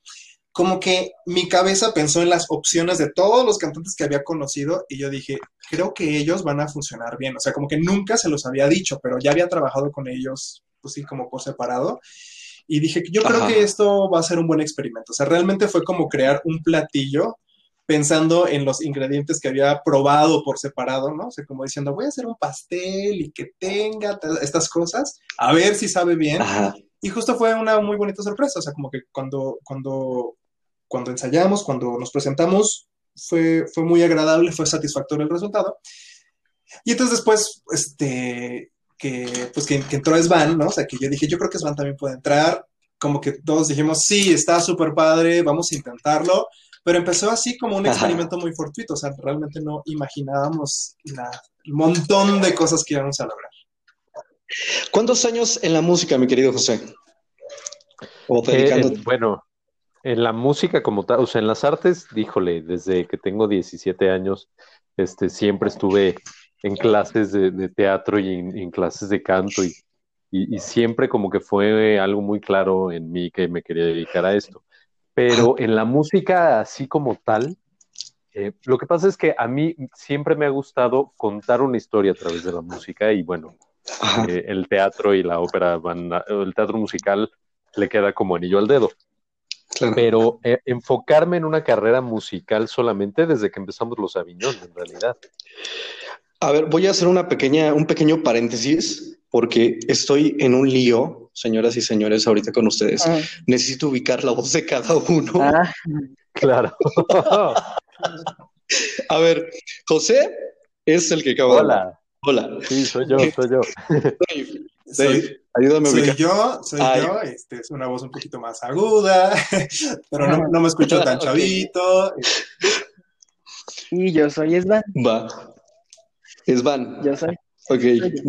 como que mi cabeza pensó en las opciones de todos los cantantes que había conocido y yo dije, creo que ellos van a funcionar bien. O sea, como que nunca se los había dicho, pero ya había trabajado con ellos, pues sí, como por separado. Y dije, yo creo Ajá. que esto va a ser un buen experimento. O sea, realmente fue como crear un platillo pensando en los ingredientes que había probado por separado, ¿no? O sea, como diciendo, voy a hacer un pastel y que tenga ta- estas cosas, a ver si sabe bien. Ajá. Y justo fue una muy bonita sorpresa, o sea, como que cuando, cuando, cuando ensayamos, cuando nos presentamos, fue, fue muy agradable, fue satisfactorio el resultado. Y entonces después, este, que, pues que, que entró Svan, ¿no? O sea, que yo dije, yo creo que Svan también puede entrar, como que todos dijimos, sí, está súper padre, vamos a intentarlo, pero empezó así como un Ajá. experimento muy fortuito, o sea, realmente no imaginábamos la, el montón de cosas que íbamos a lograr. ¿Cuántos años en la música, mi querido José? O Eh, dedicándote. eh, bueno, en la música como tal, o sea, en las artes, díjole, desde que tengo 17 años, este, siempre estuve en clases de, de teatro y en, en clases de canto y, y- y siempre como que fue algo muy claro en mí que me quería dedicar a esto. Pero en la música así como tal, eh, lo que pasa es que a mí siempre me ha gustado contar una historia a través de la música y bueno, eh, el teatro y la ópera van, a- el teatro musical le queda como anillo al dedo. Claro. Pero eh, enfocarme en una carrera musical solamente desde que empezamos los Aviñón, en realidad. A ver, voy a hacer una pequeña, un pequeño paréntesis porque estoy en un lío, señoras y señores, ahorita con ustedes. Ah, Necesito ubicar la voz de cada uno. ah, Claro. A ver, José es el que acaba de hablar. Hola. Hola. Sí, soy yo, soy yo. Dave, Soy, Dave, ayúdame a soy ubicar. yo, soy Ay. yo, este, es una voz un poquito más aguda, pero no, no me escucho tan chavito. y yo soy Svan, Va. Es Van. yo soy. Ok,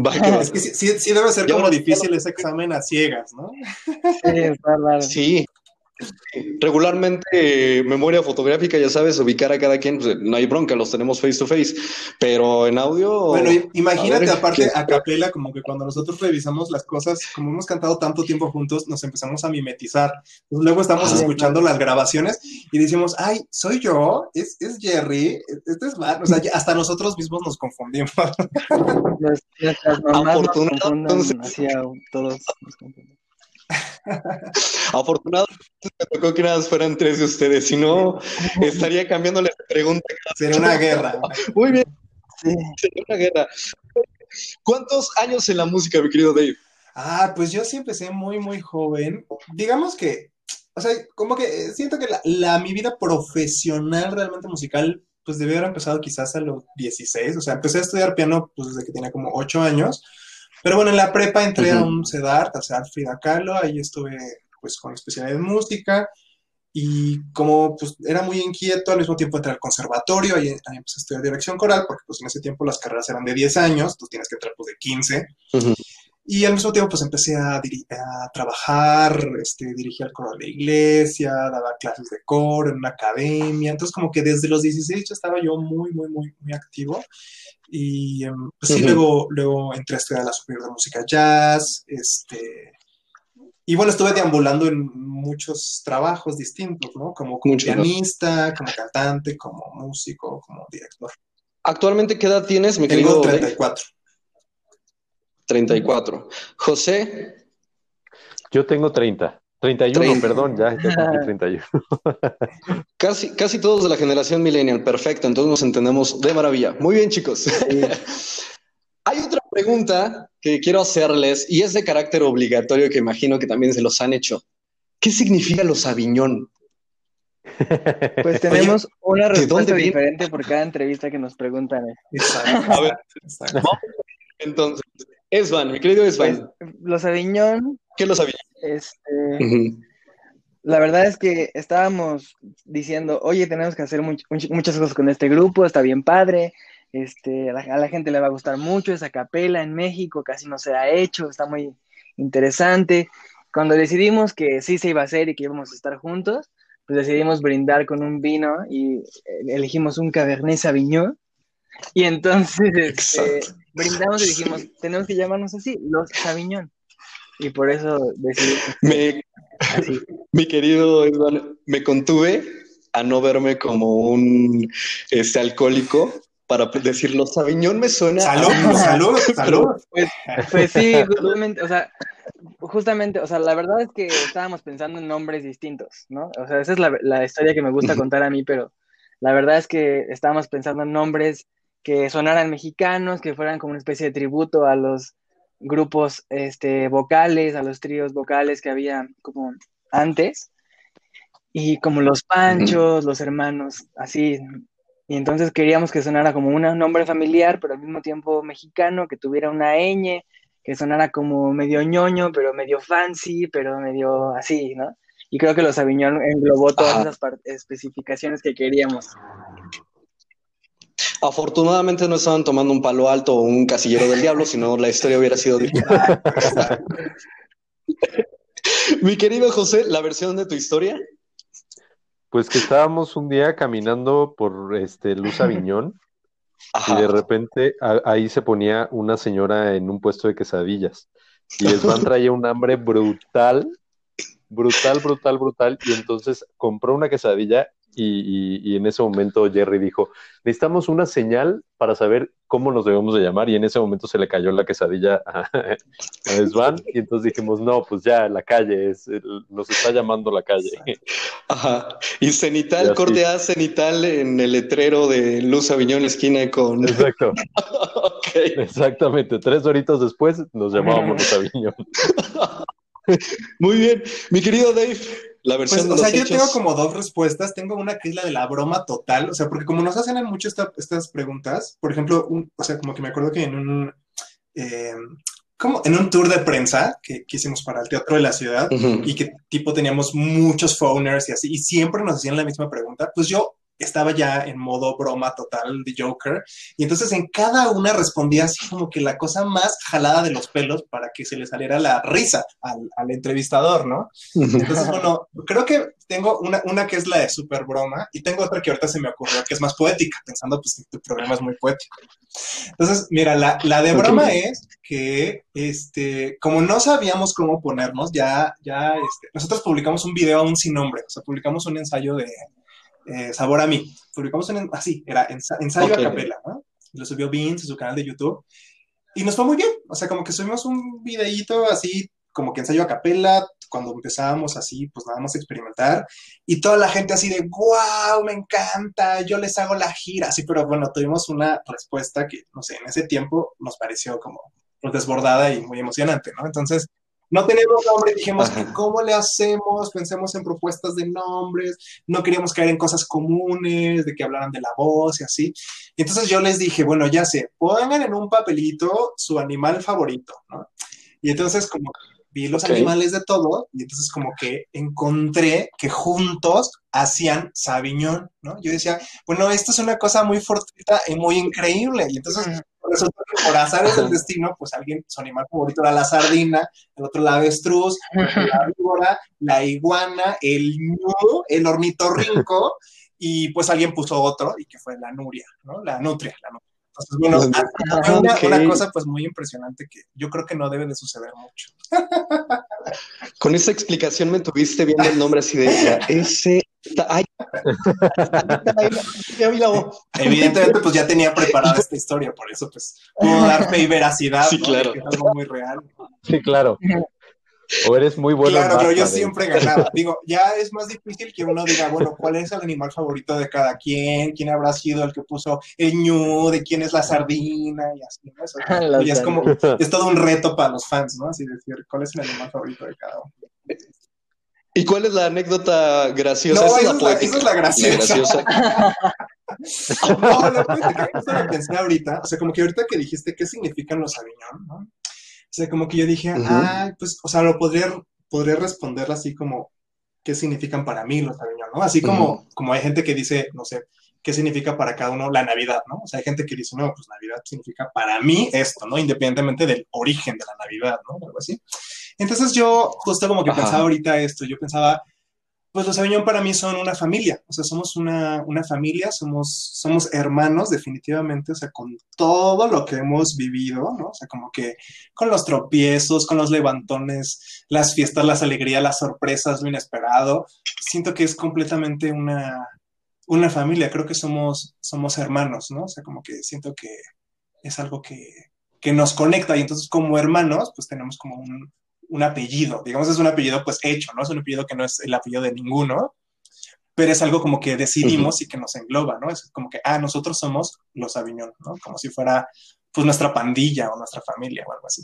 va. que va. Es que sí, sí, sí debe ser Ya como difícil ese examen a ciegas, ¿no? Sí, está raro. Sí. Regularmente, eh, memoria fotográfica, ya sabes, ubicar a cada quien, pues, no hay bronca, los tenemos face to face, pero en audio. Bueno, imagínate a ver, aparte ¿qué- a capela, como que cuando nosotros revisamos las cosas, como hemos cantado tanto tiempo juntos, nos empezamos a mimetizar. Pues luego estamos Ah. escuchando las grabaciones y decimos, ay, soy yo, es, es Jerry, este es Matt. O sea, hasta nosotros mismos nos confundimos. Nuestras mamás nos confunden todos. nos confunden. Afortunadamente me tocó que nada fueran tres de ustedes, si no, estaría cambiándole la pregunta. Sería una guerra. Muy bien, Sí. sería una guerra. ¿Cuántos años en la música, mi querido Dave? Ah, pues yo sí empecé muy, muy joven. Digamos que, o sea, como que eh, siento que la, la- mi vida profesional realmente musical, pues debió haber empezado quizás a los 16. O sea, empecé a estudiar piano pues desde que tenía como 8 años. Pero bueno, en la prepa entré a Ujú. un CEDART, o sea, Frida Kahlo, ahí estuve pues con especialidad en música. Y como pues era muy inquieto, al mismo tiempo entré al conservatorio, ahí, ahí empecé a estudiar dirección coral, porque pues en ese tiempo las carreras eran de 10 años, tú tienes que entrar pues de 15. Y al mismo tiempo, pues empecé a, a trabajar, este, dirigía el coro de la iglesia, daba clases de coro en una academia. Entonces, como que desde los 16 ya estaba yo muy, muy, muy, muy activo. Y em, pues, sí, luego, luego entré a estudiar la superior de música jazz. Este, y bueno, estuve deambulando en muchos trabajos distintos, ¿no? Como, como pianista, como cantante, como músico, como director. ¿Actualmente qué edad tienes, mi Tengo 34. 34. José. Yo tengo 30. 31, perdón, ya, ya 31. casi, casi todos de la generación millennial, perfecto, entonces nos entendemos de maravilla. Muy bien, chicos. Hay otra pregunta que quiero hacerles y es de carácter obligatorio que imagino que también se los han hecho. ¿Qué significa los aviñón? Pues tenemos una respuesta diferente por cada entrevista que nos preguntan. Exacto. A ver, entonces, Esvan, mi querido Esvan. Pues, los Aviñón. ¿Qué los Aviñón? Este, La verdad es que estábamos diciendo, oye, tenemos que hacer muchas cosas con este grupo, está bien padre, este, a la, gente le va a gustar mucho esa capela en México, casi no se ha hecho, está muy interesante. Cuando decidimos que sí se iba a hacer y que íbamos a estar juntos, pues decidimos brindar con un vino y elegimos un Cabernet Sauvignon. Y entonces este, brindamos y dijimos, tenemos que llamarnos así, los Sauvignon. Y por eso decidimos. Me, Mi querido Eduardo, me contuve a no verme como un este, alcohólico para decirlo, Sabiñón me suena. Salud, salud, salud. Pues, pues, sí, justamente, o sea, justamente, o sea, la verdad es que estábamos pensando en nombres distintos, ¿no? O sea, esa es la, la historia que me gusta contar a mí, pero la verdad es que estábamos pensando en nombres que sonaran mexicanos, que fueran como una especie de tributo a los grupos este, vocales, a los tríos vocales que había como antes, y como los Panchos, los hermanos, así. Y entonces queríamos que sonara como un nombre familiar, pero al mismo tiempo mexicano, que tuviera una ñ, que sonara como medio ñoño, pero medio fancy, pero medio así, ¿no? Y creo que los Aviñón englobó todas esas especificaciones que queríamos. Afortunadamente no estaban tomando un palo alto o un casillero del diablo, sino la historia hubiera sido. Mi querido José, la versión de tu historia. Pues que estábamos un día caminando por este Luz Aviñón y de repente ahí se ponía una señora en un puesto de quesadillas y Esban traía un hambre brutal, brutal, brutal, brutal y entonces compró una quesadilla y, en ese momento Jerry dijo, necesitamos una señal para saber cómo nos debemos de llamar y en ese momento se le cayó la quesadilla a, Svan y entonces dijimos, no, pues ya la calle, es, nos está llamando la calle. Ajá. Y cenital, corte A cenital en el letrero de Luz Aviñón esquina con... Exacto. Exactamente, tres horitos después nos llamábamos Luz Aviñón. Muy bien, mi querido Dave. La pues, versión o sea, yo tengo como dos respuestas. Tengo una que es la de la broma total. O sea, porque como nos hacen mucho estas preguntas, por ejemplo, o sea, como que me acuerdo que en un. Eh, como en un tour de prensa que, hicimos para el Teatro de la Ciudad y que tipo teníamos muchos phoners y así, y siempre nos hacían la misma pregunta, pues yo estaba ya en modo broma total de Joker. Y entonces en cada una respondía así como que la cosa más jalada de los pelos para que se le saliera la risa al, entrevistador, ¿no? Entonces, bueno, creo que tengo una, una que es la de super broma y tengo otra que ahorita se me ocurrió que es más poética, pensando pues que tu programa es muy poético. Entonces, mira, la, la de broma es que, este, como no sabíamos cómo ponernos, ya, ya, este, nosotros publicamos un video aún sin nombre, o sea, publicamos un ensayo de eh, Sabor a mí. Publicamos así, era ensayo a capela, ¿no? Lo subió Vince en su canal de YouTube. Y nos fue muy bien. O sea, como que subimos un videíto así, como que ensayo a capela, cuando empezábamos así, pues nada más experimentar. Y toda la gente así de, wow, me encanta, yo les hago la gira. Así, pero bueno, tuvimos una respuesta que, no sé, en ese tiempo nos pareció como pues, desbordada y muy emocionante, ¿no? Entonces, no tenemos nombre, dijimos, ¿cómo le hacemos? Pensemos en propuestas de nombres, no queríamos caer en cosas comunes, de que hablaran de la voz y así. Entonces yo les dije, bueno, ya sé, pongan en un papelito su animal favorito, ¿no? Y entonces como vi los animales de todo, y entonces como que encontré que juntos hacían Sabiñón, ¿no? Yo decía, bueno, esto es una cosa muy fortuita y muy increíble. Y entonces resulta que por azares del destino, pues alguien, su animal favorito era la sardina, el otro la avestruz, la víbora, la iguana, el ñu, el ornitorrinco, y pues alguien puso otro, y que fue la nuria, ¿no? La nutria, la nutria. Entonces, bueno, Ah, una, ok. una cosa pues muy impresionante que yo creo que no debe de suceder mucho. Con esa explicación me tuviste viendo el nombre así de ya, ese. Ay. Evidentemente, pues ya tenía preparada esta historia, por eso pues pudo dar fe y veracidad, Sí, ¿no? claro. Que es algo muy real. Sí, claro. O eres muy bueno. en Claro, pero yo siempre ganaba. Digo, ya es más difícil que uno diga, bueno, ¿cuál es el animal favorito de cada quien? ¿Quién habrá sido el que puso el ñu? ¿De quién es la sardina? Y así, ¿no? Eso, La y es como, es todo un reto para los fans, ¿no? Así decir, ¿cuál es el animal favorito de cada uno? ¿Y cuál es la anécdota graciosa? No, Esa esa es la- esa es la graciosa. graciosa. No, no, fíjate que pensé ahorita, o sea, como que ahorita que dijiste qué significan los Aviñón, ¿no? O sea, como que yo dije, Ujú. ah, pues, o sea, lo podría, podría responder así como, ¿qué significan para mí los Aviñón, no? Así como, como hay gente que dice, no sé, ¿qué significa para cada uno la Navidad, no? O sea, hay gente que dice, no, pues Navidad significa para mí esto, ¿no? Independientemente del origen de la Navidad, ¿no? Algo así. Entonces yo justo como que Ajá. pensaba ahorita esto, yo pensaba, pues los Aviñón para mí son una familia, o sea, somos una, una familia, somos, somos hermanos definitivamente, o sea, con todo lo que hemos vivido, ¿no? O sea, como que con los tropiezos, con los levantones, las fiestas, las alegrías, las sorpresas, lo inesperado, siento que es completamente una, una familia, creo que somos, somos hermanos, ¿no? O sea, como que siento que es algo que, que nos conecta. Y entonces como hermanos, pues tenemos como un, un apellido, digamos es un apellido pues hecho, ¿no? Es un apellido que no es el apellido de ninguno, pero es algo como que decidimos y que nos engloba, ¿no? Es como que, ah, nosotros somos los Aviñón, ¿no? Como si fuera pues nuestra pandilla o nuestra familia o algo así.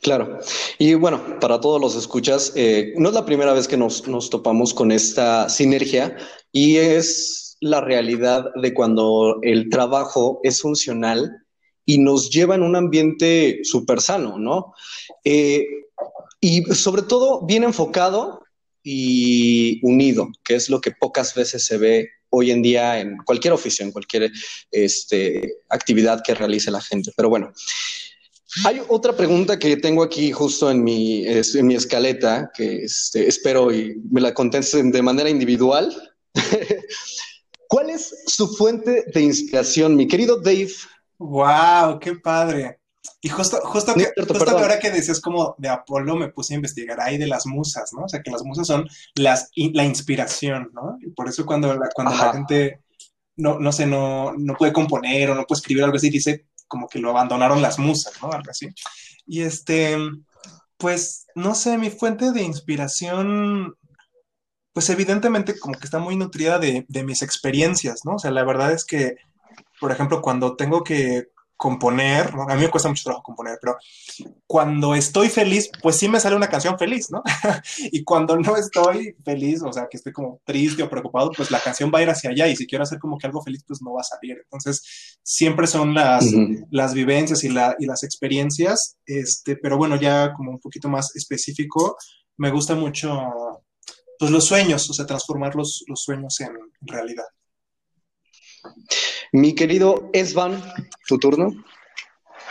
Claro. Y bueno, para todos los escuchas, eh, no es la primera vez que nos, nos topamos con esta sinergia y es la realidad de cuando el trabajo es funcional y nos lleva en un ambiente súper sano, ¿no? Eh, y sobre todo bien enfocado y unido, que es lo que pocas veces se ve hoy en día en cualquier oficio, en cualquier este, actividad que realice la gente. Pero bueno, hay otra pregunta que tengo aquí justo en mi, en mi escaleta, que este, espero y me la contesten de manera individual. ¿Cuál es su fuente de inspiración, mi querido Dave? ¡Wow! ¡Qué padre! Y justo, justo, que, cierto, justo que ahora que decías como de Apolo, me puse a investigar ahí de las musas, ¿no? O sea, que las musas son las, la inspiración, ¿no? Y por eso cuando la, cuando la gente, no, no sé, no, no puede componer o no puede escribir algo así, dice como que lo abandonaron las musas, ¿no? Algo así. Y este, pues, no sé, mi fuente de inspiración, pues evidentemente como que está muy nutrida de, de mis experiencias, ¿no? O sea, la verdad es que, por ejemplo, cuando tengo que componer, ¿no? A mí me cuesta mucho trabajo componer, pero cuando estoy feliz, pues sí me sale una canción feliz, ¿no? y cuando no estoy feliz, o sea, que estoy como triste o preocupado, pues la canción va a ir hacia allá y si quiero hacer como que algo feliz, pues no va a salir. Entonces, siempre son las, Ujú. las vivencias y, la, y las experiencias, este, pero bueno, ya como un poquito más específico, me gusta mucho, pues los sueños, o sea, transformar los, los sueños en realidad. Mi querido Esvan, tu turno.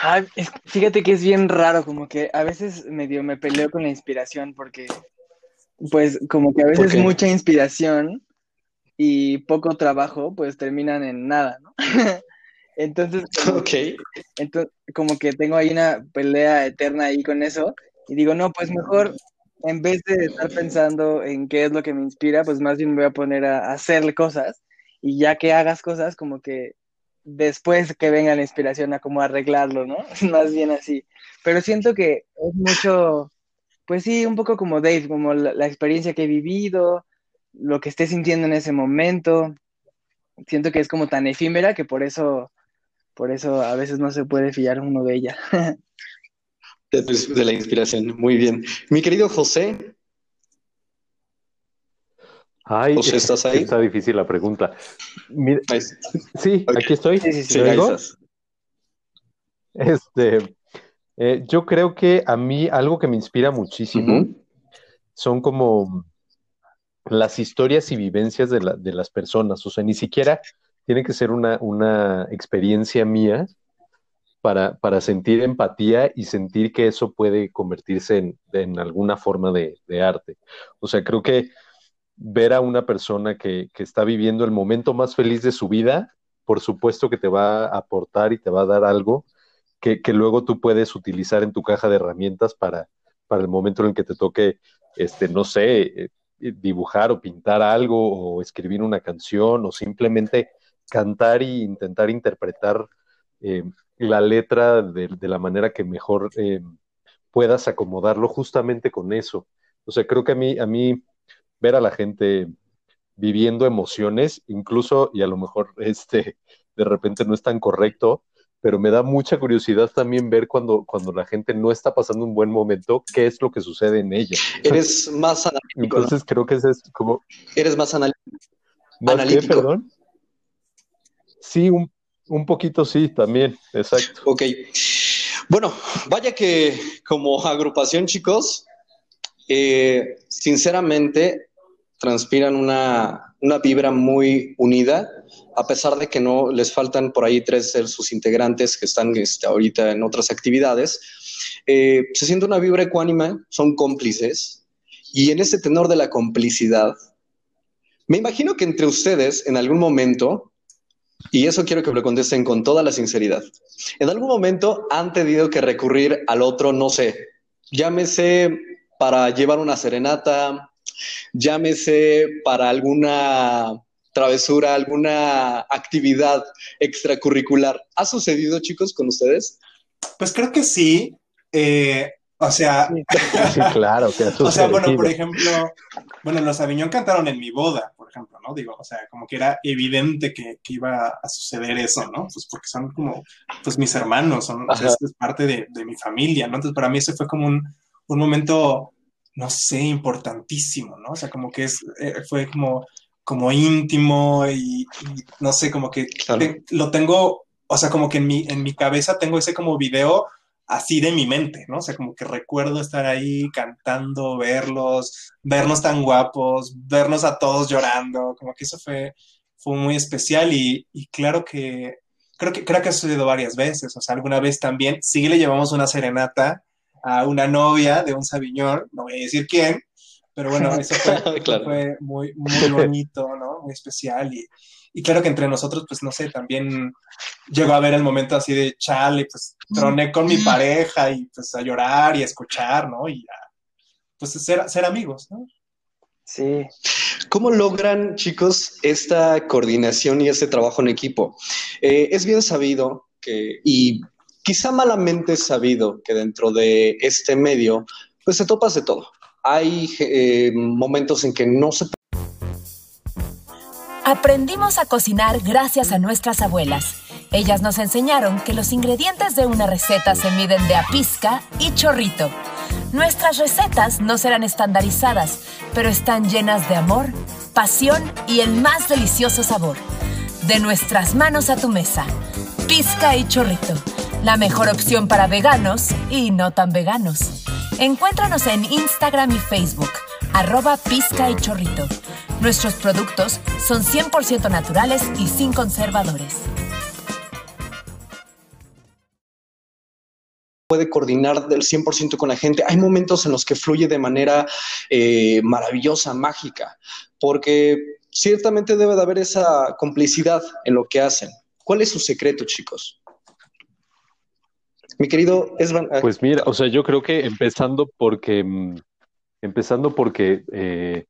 Ay, es- fíjate que es bien raro, como que a veces medio me peleo con la inspiración porque, pues, como que a ¿Por veces mucha inspiración y poco trabajo, pues terminan en nada, ¿no? Entonces, como, Ok. entonces, como que tengo ahí una pelea eterna ahí con eso y digo, no, pues mejor en vez de estar pensando en qué es lo que me inspira, pues más bien me voy a poner a, a hacerle cosas y ya que hagas cosas, como que después que venga la inspiración a cómo arreglarlo, ¿no? Más bien así. Pero siento que es mucho, pues sí, un poco como Dave, como la, experiencia que he vivido, lo que esté sintiendo en ese momento. Siento que es como tan efímera que por eso, por eso a veces no se puede fiar uno de ella. De, de la inspiración. Muy bien. Mi querido José, Ay, José, ¿estás ahí? Está difícil la pregunta. Mira, sí, aquí estoy. Este, eh, yo creo que a mí algo que me inspira muchísimo son como las historias y vivencias de, la- de las personas. O sea, ni siquiera tiene que ser una, una experiencia mía para, para, sentir empatía y sentir que eso puede convertirse en, en alguna forma de, de, arte. O sea, creo que ver a una persona que, que, está viviendo el momento más feliz de su vida, por supuesto que te va a aportar y te va a dar algo que, que luego tú puedes utilizar en tu caja de herramientas para, para el momento en el que te toque, este, no sé, eh, dibujar o pintar algo o escribir una canción o simplemente cantar e intentar interpretar eh, la letra de, la manera que mejor eh, puedas acomodarlo justamente con eso. O sea, creo que a mí, a mí ver a la gente viviendo emociones, incluso, y a lo mejor este, de repente no es tan correcto, pero me da mucha curiosidad también ver cuando, cuando la gente no está pasando un buen momento, qué es lo que sucede en ella. Eres más analítico. Entonces ¿no? creo que ese es como... Eres más analítico. ¿Más analítico. Qué, perdón? Sí, un, un poquito sí, también, exacto. Ok. Bueno, vaya que como agrupación, chicos, eh, sinceramente transpiran una, una vibra muy unida, a pesar de que no les faltan por ahí tres de sus integrantes que están este, ahorita en otras actividades. Eh, se siente una vibra ecuánime, son cómplices, y en ese tenor de la complicidad, me imagino que entre ustedes en algún momento, y eso quiero que me lo contesten con toda la sinceridad, en algún momento han tenido que recurrir al otro, no sé, llámese para llevar una serenata, llámese para alguna travesura, alguna actividad extracurricular. ¿Ha sucedido, chicos, con ustedes? Pues creo que sí. Eh, o sea, sí, claro, que o sea, bueno, por ejemplo, bueno, los Aviñón cantaron en mi boda, por ejemplo, ¿no? Digo, o sea, como que era evidente que, que iba a suceder eso, ¿no? Pues porque son como, pues mis hermanos, son, o sea, es parte de, de, mi familia, ¿no? Entonces, para mí ese fue como un, un momento no sé, importantísimo, ¿no? O sea, como que es, eh, fue como, como íntimo y, y, no sé, como que claro. te, lo tengo, o sea, como que en mi, en mi cabeza tengo ese como video así de mi mente, ¿no? O sea, como que recuerdo estar ahí cantando, verlos, vernos tan guapos, vernos a todos llorando, como que eso fue, fue muy especial y, y claro que, creo que, creo que ha sucedido varias veces, o sea, alguna vez también, sí le llevamos una serenata, a una novia de un Sabiñón, no voy a decir quién, pero bueno, eso fue, claro. fue muy, muy bonito, ¿no? Muy especial y, y, claro que entre nosotros, pues no sé, también llegó a ver el momento así de chale, pues troné con mi pareja y pues a llorar y a escuchar, ¿no? Y a, pues ser, ser amigos, ¿no? Sí. ¿Cómo logran, chicos, esta coordinación y este trabajo en equipo? Eh, es bien sabido que, y quizá malamente sabido que dentro de este medio, pues se topas de todo. Hay eh, momentos en que no se... Aprendimos a cocinar gracias a nuestras abuelas. Ellas nos enseñaron que los ingredientes de una receta se miden de a pizca y chorrito. Nuestras recetas no serán estandarizadas, pero están llenas de amor, pasión y el más delicioso sabor. De nuestras manos a tu mesa. Pizca y chorrito la mejor opción para veganos y no tan veganos. Encuéntranos en Instagram y Facebook, arroba pizca. Nuestros productos son 100% naturales y sin conservadores. puede coordinar del 100% con la gente. Hay momentos en los que fluye de manera eh, maravillosa, mágica, porque ciertamente debe de haber esa complicidad en lo que hacen. ¿Cuál es su secreto, chicos? Mi querido Esban. Pues mira, o sea, yo creo que empezando porque, empezando porque eh,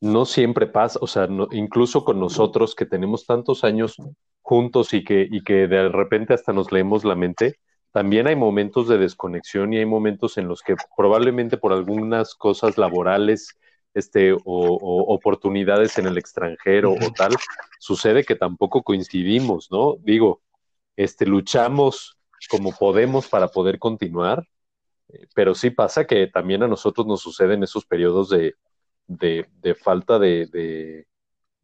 no siempre pasa, o sea, no, incluso con nosotros que tenemos tantos años juntos y que, y que de repente hasta nos leemos la mente, también hay momentos de desconexión y hay momentos en los que probablemente por algunas cosas laborales este, o, o oportunidades en el extranjero o tal, sucede que tampoco coincidimos, ¿no? Digo, este, luchamos como podemos para poder continuar, pero sí pasa que también a nosotros nos suceden esos periodos de, de, de falta de, de,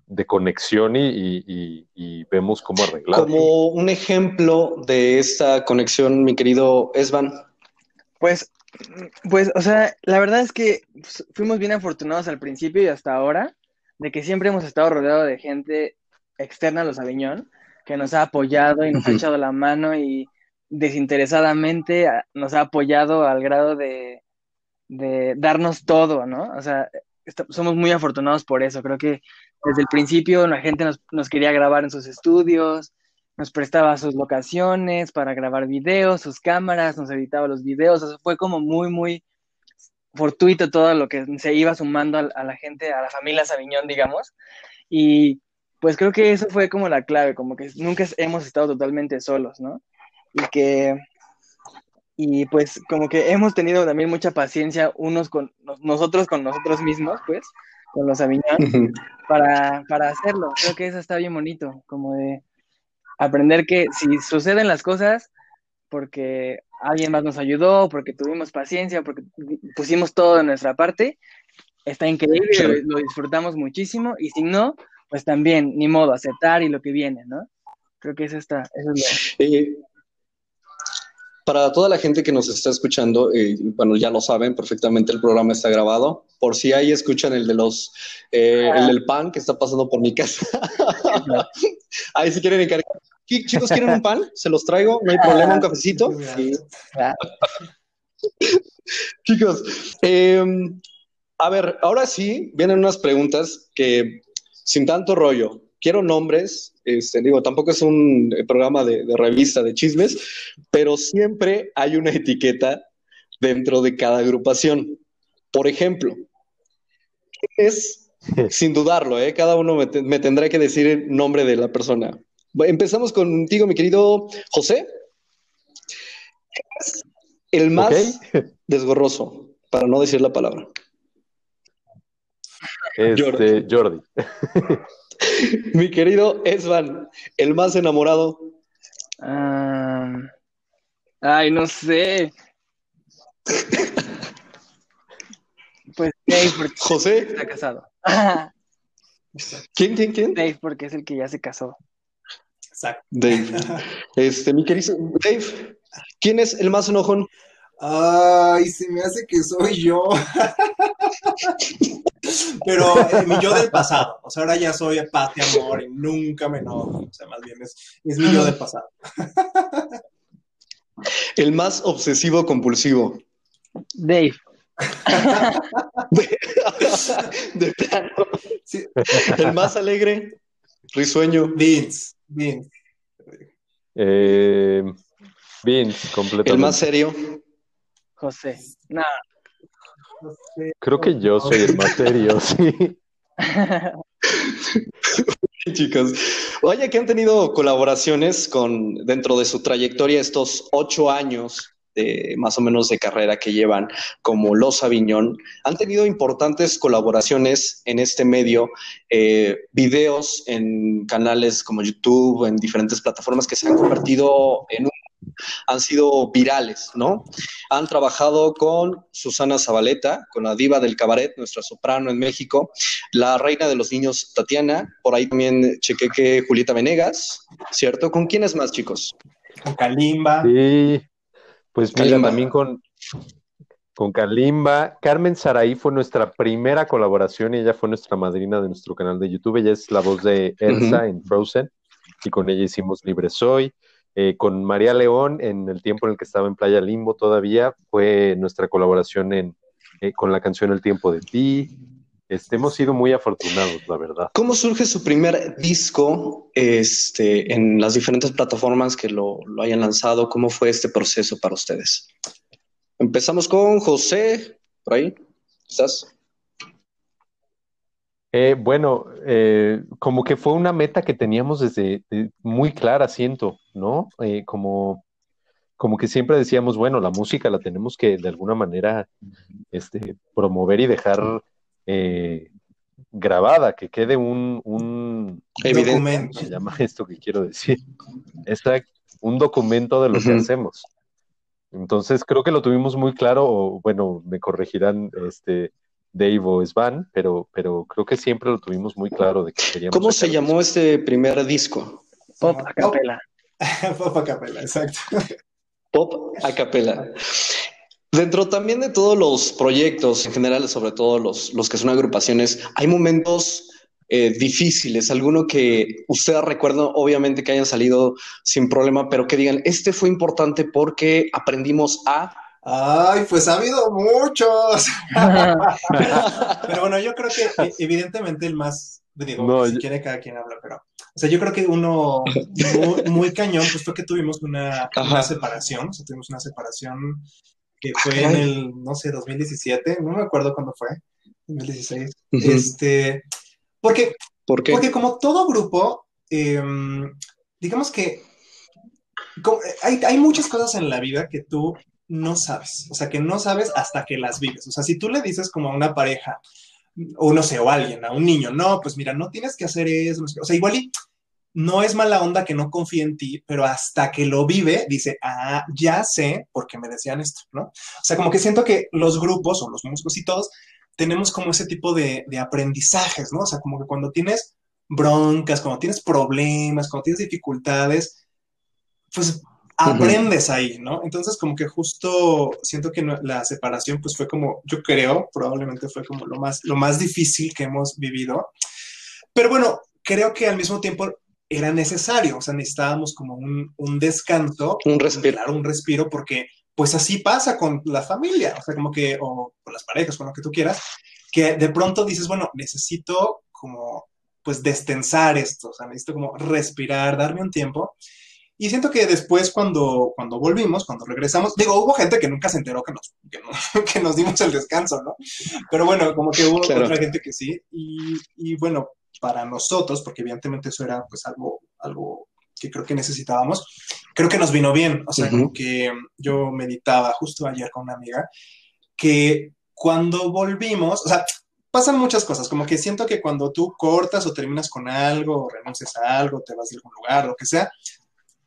de conexión y, y, y, vemos cómo arreglar. Como un ejemplo de esta conexión, mi querido Esban. Pues, pues, o sea, la verdad es que fuimos bien afortunados al principio y hasta ahora, de que siempre hemos estado rodeados de gente externa a los Aviñón, que nos ha apoyado y nos ha echado la mano y desinteresadamente nos ha apoyado al grado de, de darnos todo, ¿no? O sea, somos muy afortunados por eso. Creo que desde el principio la gente nos, nos, quería grabar en sus estudios, nos prestaba sus locaciones para grabar videos, sus cámaras, nos editaba los videos. O sea, fue como muy, muy fortuito todo lo que se iba sumando a, a la gente, a la familia Sabiñón, digamos. Y pues creo que eso fue como la clave, como que nunca hemos estado totalmente solos, ¿no? Y que, y pues como que hemos tenido también mucha paciencia unos con nosotros, con nosotros mismos, pues, con los Aviñón, para, para hacerlo. Creo que eso está bien bonito, como de aprender que si suceden las cosas, porque alguien más nos ayudó, porque tuvimos paciencia, porque pusimos todo de nuestra parte, está increíble, lo disfrutamos muchísimo, y si no, pues también, ni modo, aceptar y lo que viene, ¿no? Creo que eso está, eso es lo... para toda la gente que nos está escuchando, eh, bueno, ya lo saben perfectamente, el programa está grabado. Por si ahí escuchan el de los, eh, el del pan que está pasando por mi casa. ahí si quieren encargar. Chicos, ¿quieren un pan? Se los traigo, no hay problema, un cafecito. Chicos, em, a ver, ahora sí vienen unas preguntas que sin tanto rollo. Quiero nombres, este, digo, tampoco es un programa de, revista de chismes, pero siempre hay una etiqueta dentro de cada agrupación. Por ejemplo, es, sin dudarlo, ¿eh? cada uno me, tendrá que decir el nombre de la persona. Empezamos contigo, mi querido José. Es el más desgorroso, para no decir la palabra. Este, Jordi. Mi querido Esvan, el más enamorado. ay, no sé. pues Dave, porque José. está casado. ¿Quién, quién, quién? Dave, porque es el que ya se casó. Exacto. Dave. Este, mi querido Dave, ¿quién es el más enojón? Ay, se me hace que soy yo. Pero eh, mi yo del pasado. O sea, ahora ya soy paz y amor y nunca me enojo. O sea, más bien es, es mi yo del pasado. El más obsesivo compulsivo. Dave. de, plano. El más alegre, risueño. Vince. Vince. Eh, Vince, completamente. El más serio. José. Nada. Creo que yo soy el más serio, sí. Chicos, oye, que han tenido colaboraciones con dentro de su trayectoria estos ocho años de, más o menos de carrera que llevan como Los Aviñón, han tenido importantes colaboraciones en este medio, eh, videos en canales como YouTube, en diferentes plataformas que se han convertido en un han sido virales, ¿no? Han trabajado con Susana Zabaleta, con la diva del cabaret, nuestra soprano en México, la reina de los niños Tatiana, por ahí también chequé que Julieta Venegas, ¿cierto? ¿Con quiénes más, chicos? Con Kalimba. Sí, pues mira, también con, con Kalimba. Carmen Saraí fue nuestra primera colaboración y ella fue nuestra madrina de nuestro canal de YouTube. Ella es la voz de Elsa en Frozen y con ella hicimos Libre Soy. Eh, con María León, en el tiempo en el que estaba en Playa Limbo todavía, fue nuestra colaboración en, eh, con la canción El tiempo de ti. Este, hemos sido muy afortunados, la verdad. ¿Cómo surge su primer disco este, en las diferentes plataformas que lo, lo hayan lanzado? ¿Cómo fue este proceso para ustedes? Empezamos con José, por ahí. ¿Estás? Eh, bueno, eh, como que fue una meta que teníamos desde muy clara, siento, ¿no? Eh, como, como que siempre decíamos, bueno, la música la tenemos que de alguna manera este, promover y dejar grabada, que quede un, un documento. Se llama esto que quiero decir. Está un documento de lo que hacemos. Entonces creo que lo tuvimos muy claro, o bueno, me corregirán este Dave o Svan, pero, pero creo que siempre lo tuvimos muy claro de que queríamos. ¿Cómo se llamó este primer disco? Pop a capela. Pop a capela, exacto. Pop a capela. Dentro también de todos los proyectos, en general, sobre todo los, los que son agrupaciones, hay momentos eh, difíciles, alguno que ustedes recuerdan, obviamente que hayan salido sin problema, pero que digan, este fue importante porque aprendimos a... Ay, pues ha habido muchos. pero bueno, yo creo que eh, evidentemente el más, digo, si quiere cada quien habla, pero, o sea, yo creo que uno muy, cañón, pues fue que tuvimos una, separación, o sea, tuvimos una separación que ah, fue en el, no sé, 2017, no me acuerdo cuándo fue, 2016. Este, porque, porque como todo grupo, em, digamos que hay, hay, muchas cosas en la vida que tú no sabes, o sea, que no sabes hasta que las vives. O sea, si tú le dices como a una pareja, o no sé, o alguien, a un niño, no, pues mira, no tienes que hacer eso, o sea, igual y no es mala onda que no confíe en ti, pero hasta que lo vive, dice, ah, ya sé por qué me decían esto, ¿no? O sea, como que siento que los grupos o los músicos y todos tenemos como ese tipo de, aprendizajes, ¿no? O sea, como que cuando tienes broncas, cuando tienes problemas, cuando tienes dificultades, pues aprendes ahí, ¿no? Entonces, como que justo siento que la separación, pues fue como, yo creo, probablemente fue como lo más, lo más difícil que hemos vivido. Pero bueno, creo que al mismo tiempo era necesario, o sea, necesitábamos como un, un descanso. Un respiro. un respiro, porque pues así pasa con la familia, o sea, como que, o con las parejas, con lo que tú quieras, que de pronto dices, bueno, necesito como, pues, destensar esto, o sea, necesito como respirar, darme un tiempo. Y siento que después cuando, cuando volvimos, cuando regresamos, digo, hubo gente que nunca se enteró que nos, que, nos dimos el descanso, ¿no? Pero bueno, como que hubo otra gente que sí. Y, y, bueno, para nosotros, porque evidentemente eso era pues algo, algo que creo que necesitábamos, creo que nos vino bien. O sea, como que yo meditaba justo ayer con una amiga que cuando volvimos, o sea, pasan muchas cosas, como que siento que cuando tú cortas o terminas con algo, o renuncias a algo, te vas de algún lugar, lo que sea,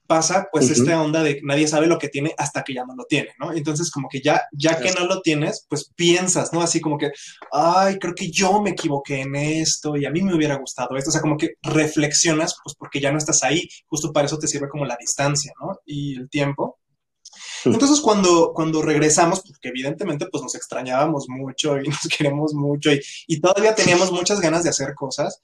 pasa pues esta onda de nadie sabe lo que tiene hasta que ya no lo tiene, ¿no? Entonces como que ya, ya que no lo tienes, pues piensas, ¿no? Así como que, ay, creo que yo me equivoqué en esto y a mí me hubiera gustado esto, o sea, como que reflexionas, pues porque ya no estás ahí, justo para eso te sirve como la distancia, ¿no? Y el tiempo. Entonces cuando, cuando regresamos, porque evidentemente pues nos extrañábamos mucho y nos queremos mucho y, y todavía teníamos muchas ganas de hacer cosas,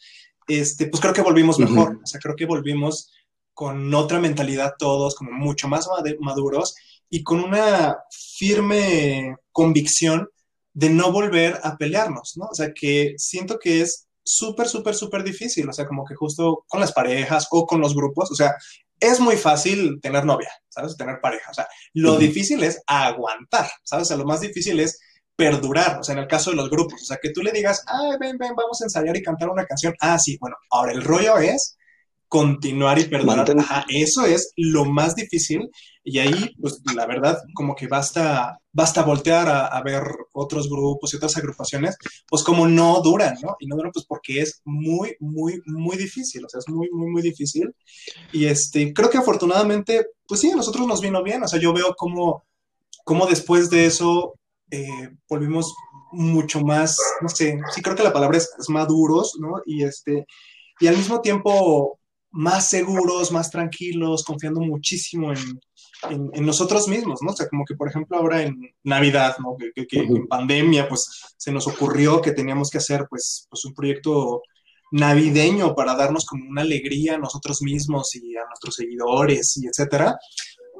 este, pues creo que volvimos mejor, o sea, creo que volvimos con otra mentalidad todos, como mucho más maduros y con una firme convicción de no volver a pelearnos, ¿no? O sea, que siento que es súper, súper, súper difícil, o sea, como que justo con las parejas o con los grupos, o sea, es muy fácil tener novia, ¿sabes? Tener pareja, o sea, lo difícil es aguantar, ¿sabes? O sea, lo más difícil es perdurar, o sea, en el caso de los grupos, o sea, que tú le digas, ay, ven, ven, vamos a ensayar y cantar una canción, ah, sí, bueno, ahora el rollo es continuar y perdonar. eso es lo más difícil y ahí, pues la verdad, como que basta, basta voltear a, ver otros grupos y otras agrupaciones, pues como no duran, ¿no? Y no duran pues porque es muy, muy, muy difícil, o sea, es muy, muy, muy difícil. Y este, creo que afortunadamente, pues sí, a nosotros nos vino bien, o sea, yo veo como, como después de eso eh, volvimos mucho más, no sé, sí creo que la palabra es, es maduros, ¿no? Y este, y al mismo tiempo más seguros, más tranquilos, confiando muchísimo en, nosotros mismos, ¿no? O sea, como que, por ejemplo, ahora en Navidad, ¿no? Que, en pandemia, pues, se nos ocurrió que teníamos que hacer, pues, pues, un proyecto navideño para darnos como una alegría a nosotros mismos y a nuestros seguidores y etcétera.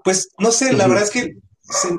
Pues, no sé, la verdad es que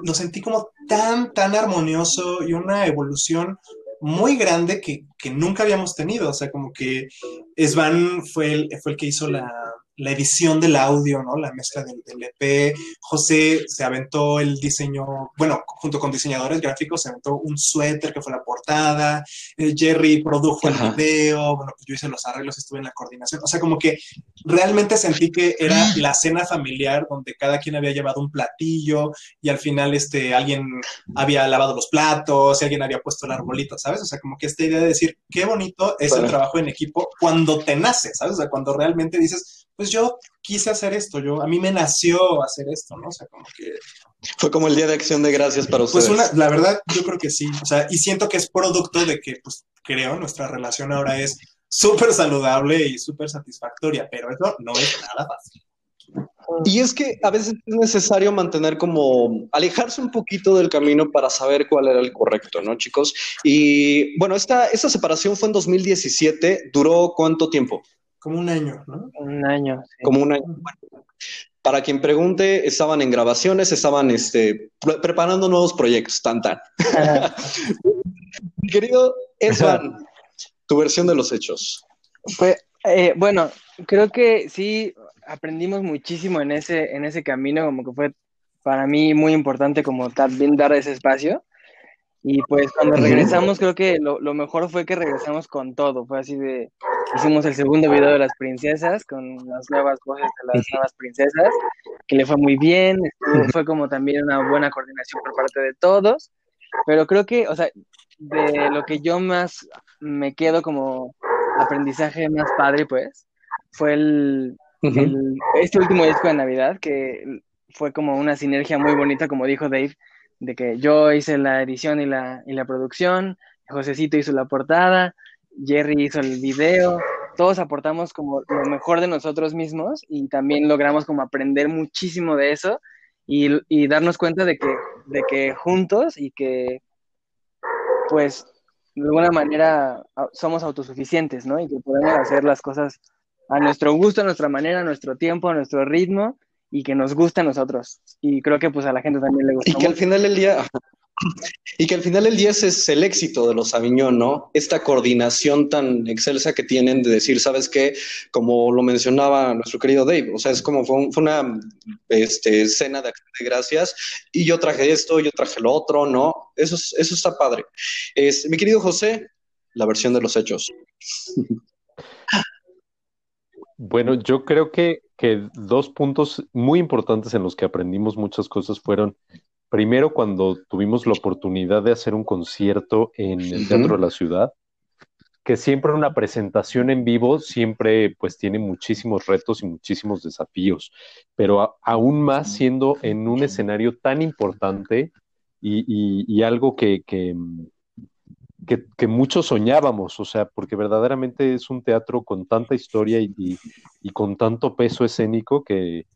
lo sentí como tan, tan armonioso y una evolución muy grande que, que, nunca habíamos tenido. O sea, como que Svan fue el, fue el que hizo la, la edición del audio, ¿no? La mezcla del, EP. José se aventó el diseño, bueno, junto con diseñadores gráficos, se aventó un suéter que fue la portada. Eh, Jerry produjo el video. Bueno, pues yo hice los arreglos, estuve en la coordinación. O sea, como que realmente sentí que era ah. la cena familiar donde cada quien había llevado un platillo y al final este, alguien había lavado los platos y alguien había puesto el arbolito, ¿sabes? O sea, como que esta idea de decir, qué bonito es el trabajo en equipo cuando te nace, ¿sabes? O sea, cuando realmente dices, pues yo quise hacer esto, yo, a mí me nació hacer esto, ¿no? O sea, como que... Fue como el Día de Acción de Gracias para ustedes. Pues la verdad, yo creo que sí, o sea, y siento que es producto de que, pues creo, nuestra relación ahora es súper saludable y súper satisfactoria, pero eso no es nada fácil. Y es que a veces es necesario mantener como alejarse un poquito del camino para saber cuál era el correcto, ¿no, chicos? Y bueno, esta, esta separación fue en 2017. ¿Duró cuánto tiempo? Como un año, ¿no? Un año. sí. Como un año. Bueno, para quien pregunte, estaban en grabaciones, estaban este, pre- preparando nuevos proyectos, tan tan. Querido Esvan, tu versión de los hechos. Fue, eh, bueno, creo que sí aprendimos muchísimo en ese, en ese camino, como que fue para mí muy importante como también dar ese espacio. Y pues cuando regresamos, creo que lo, lo mejor fue que regresamos con todo. Fue así de, hicimos el segundo video de las princesas con las nuevas voces de las nuevas princesas, que le fue muy bien. estuvo- fue como también una buena coordinación por parte de todos. Pero creo que, o sea, de lo que yo más me quedo como aprendizaje más padre, pues, fue el- este último disco de Navidad, que fue como una sinergia muy bonita, como dijo Dave, de que yo hice la edición y la, y la producción, Josecito hizo la portada, Jerry hizo el video, todos aportamos como lo mejor de nosotros mismos y también logramos como aprender muchísimo de eso y, y darnos cuenta de que, de que juntos y que pues de alguna manera somos autosuficientes, ¿no? Y que podemos hacer las cosas a nuestro gusto, a nuestra manera, a nuestro tiempo, a nuestro ritmo y que nos gusta a nosotros. Y creo que pues a la gente también le gusta. Y que al final del día, y que al final del día es el éxito de los Aviñón, ¿no? Esta coordinación tan excelsa que tienen de decir, ¿sabes qué? Como lo mencionaba nuestro querido Dave, o sea, es como fue, un- fue una este, cena de de gracias y yo traje esto, yo traje lo otro, ¿no? Eso, es- eso está padre. Es, mi querido José, la versión de los hechos. Bueno, yo creo que, que dos puntos muy importantes en los que aprendimos muchas cosas fueron, primero, cuando tuvimos la oportunidad de hacer un concierto en el. Teatro de la Ciudad, que siempre una presentación en vivo siempre pues tiene muchísimos retos y muchísimos desafíos, pero a- aún más siendo en un escenario tan importante y, y- y algo que, que, que, que muchos soñábamos, o sea, porque verdaderamente es un teatro con tanta historia y, y- con tanto peso escénico que,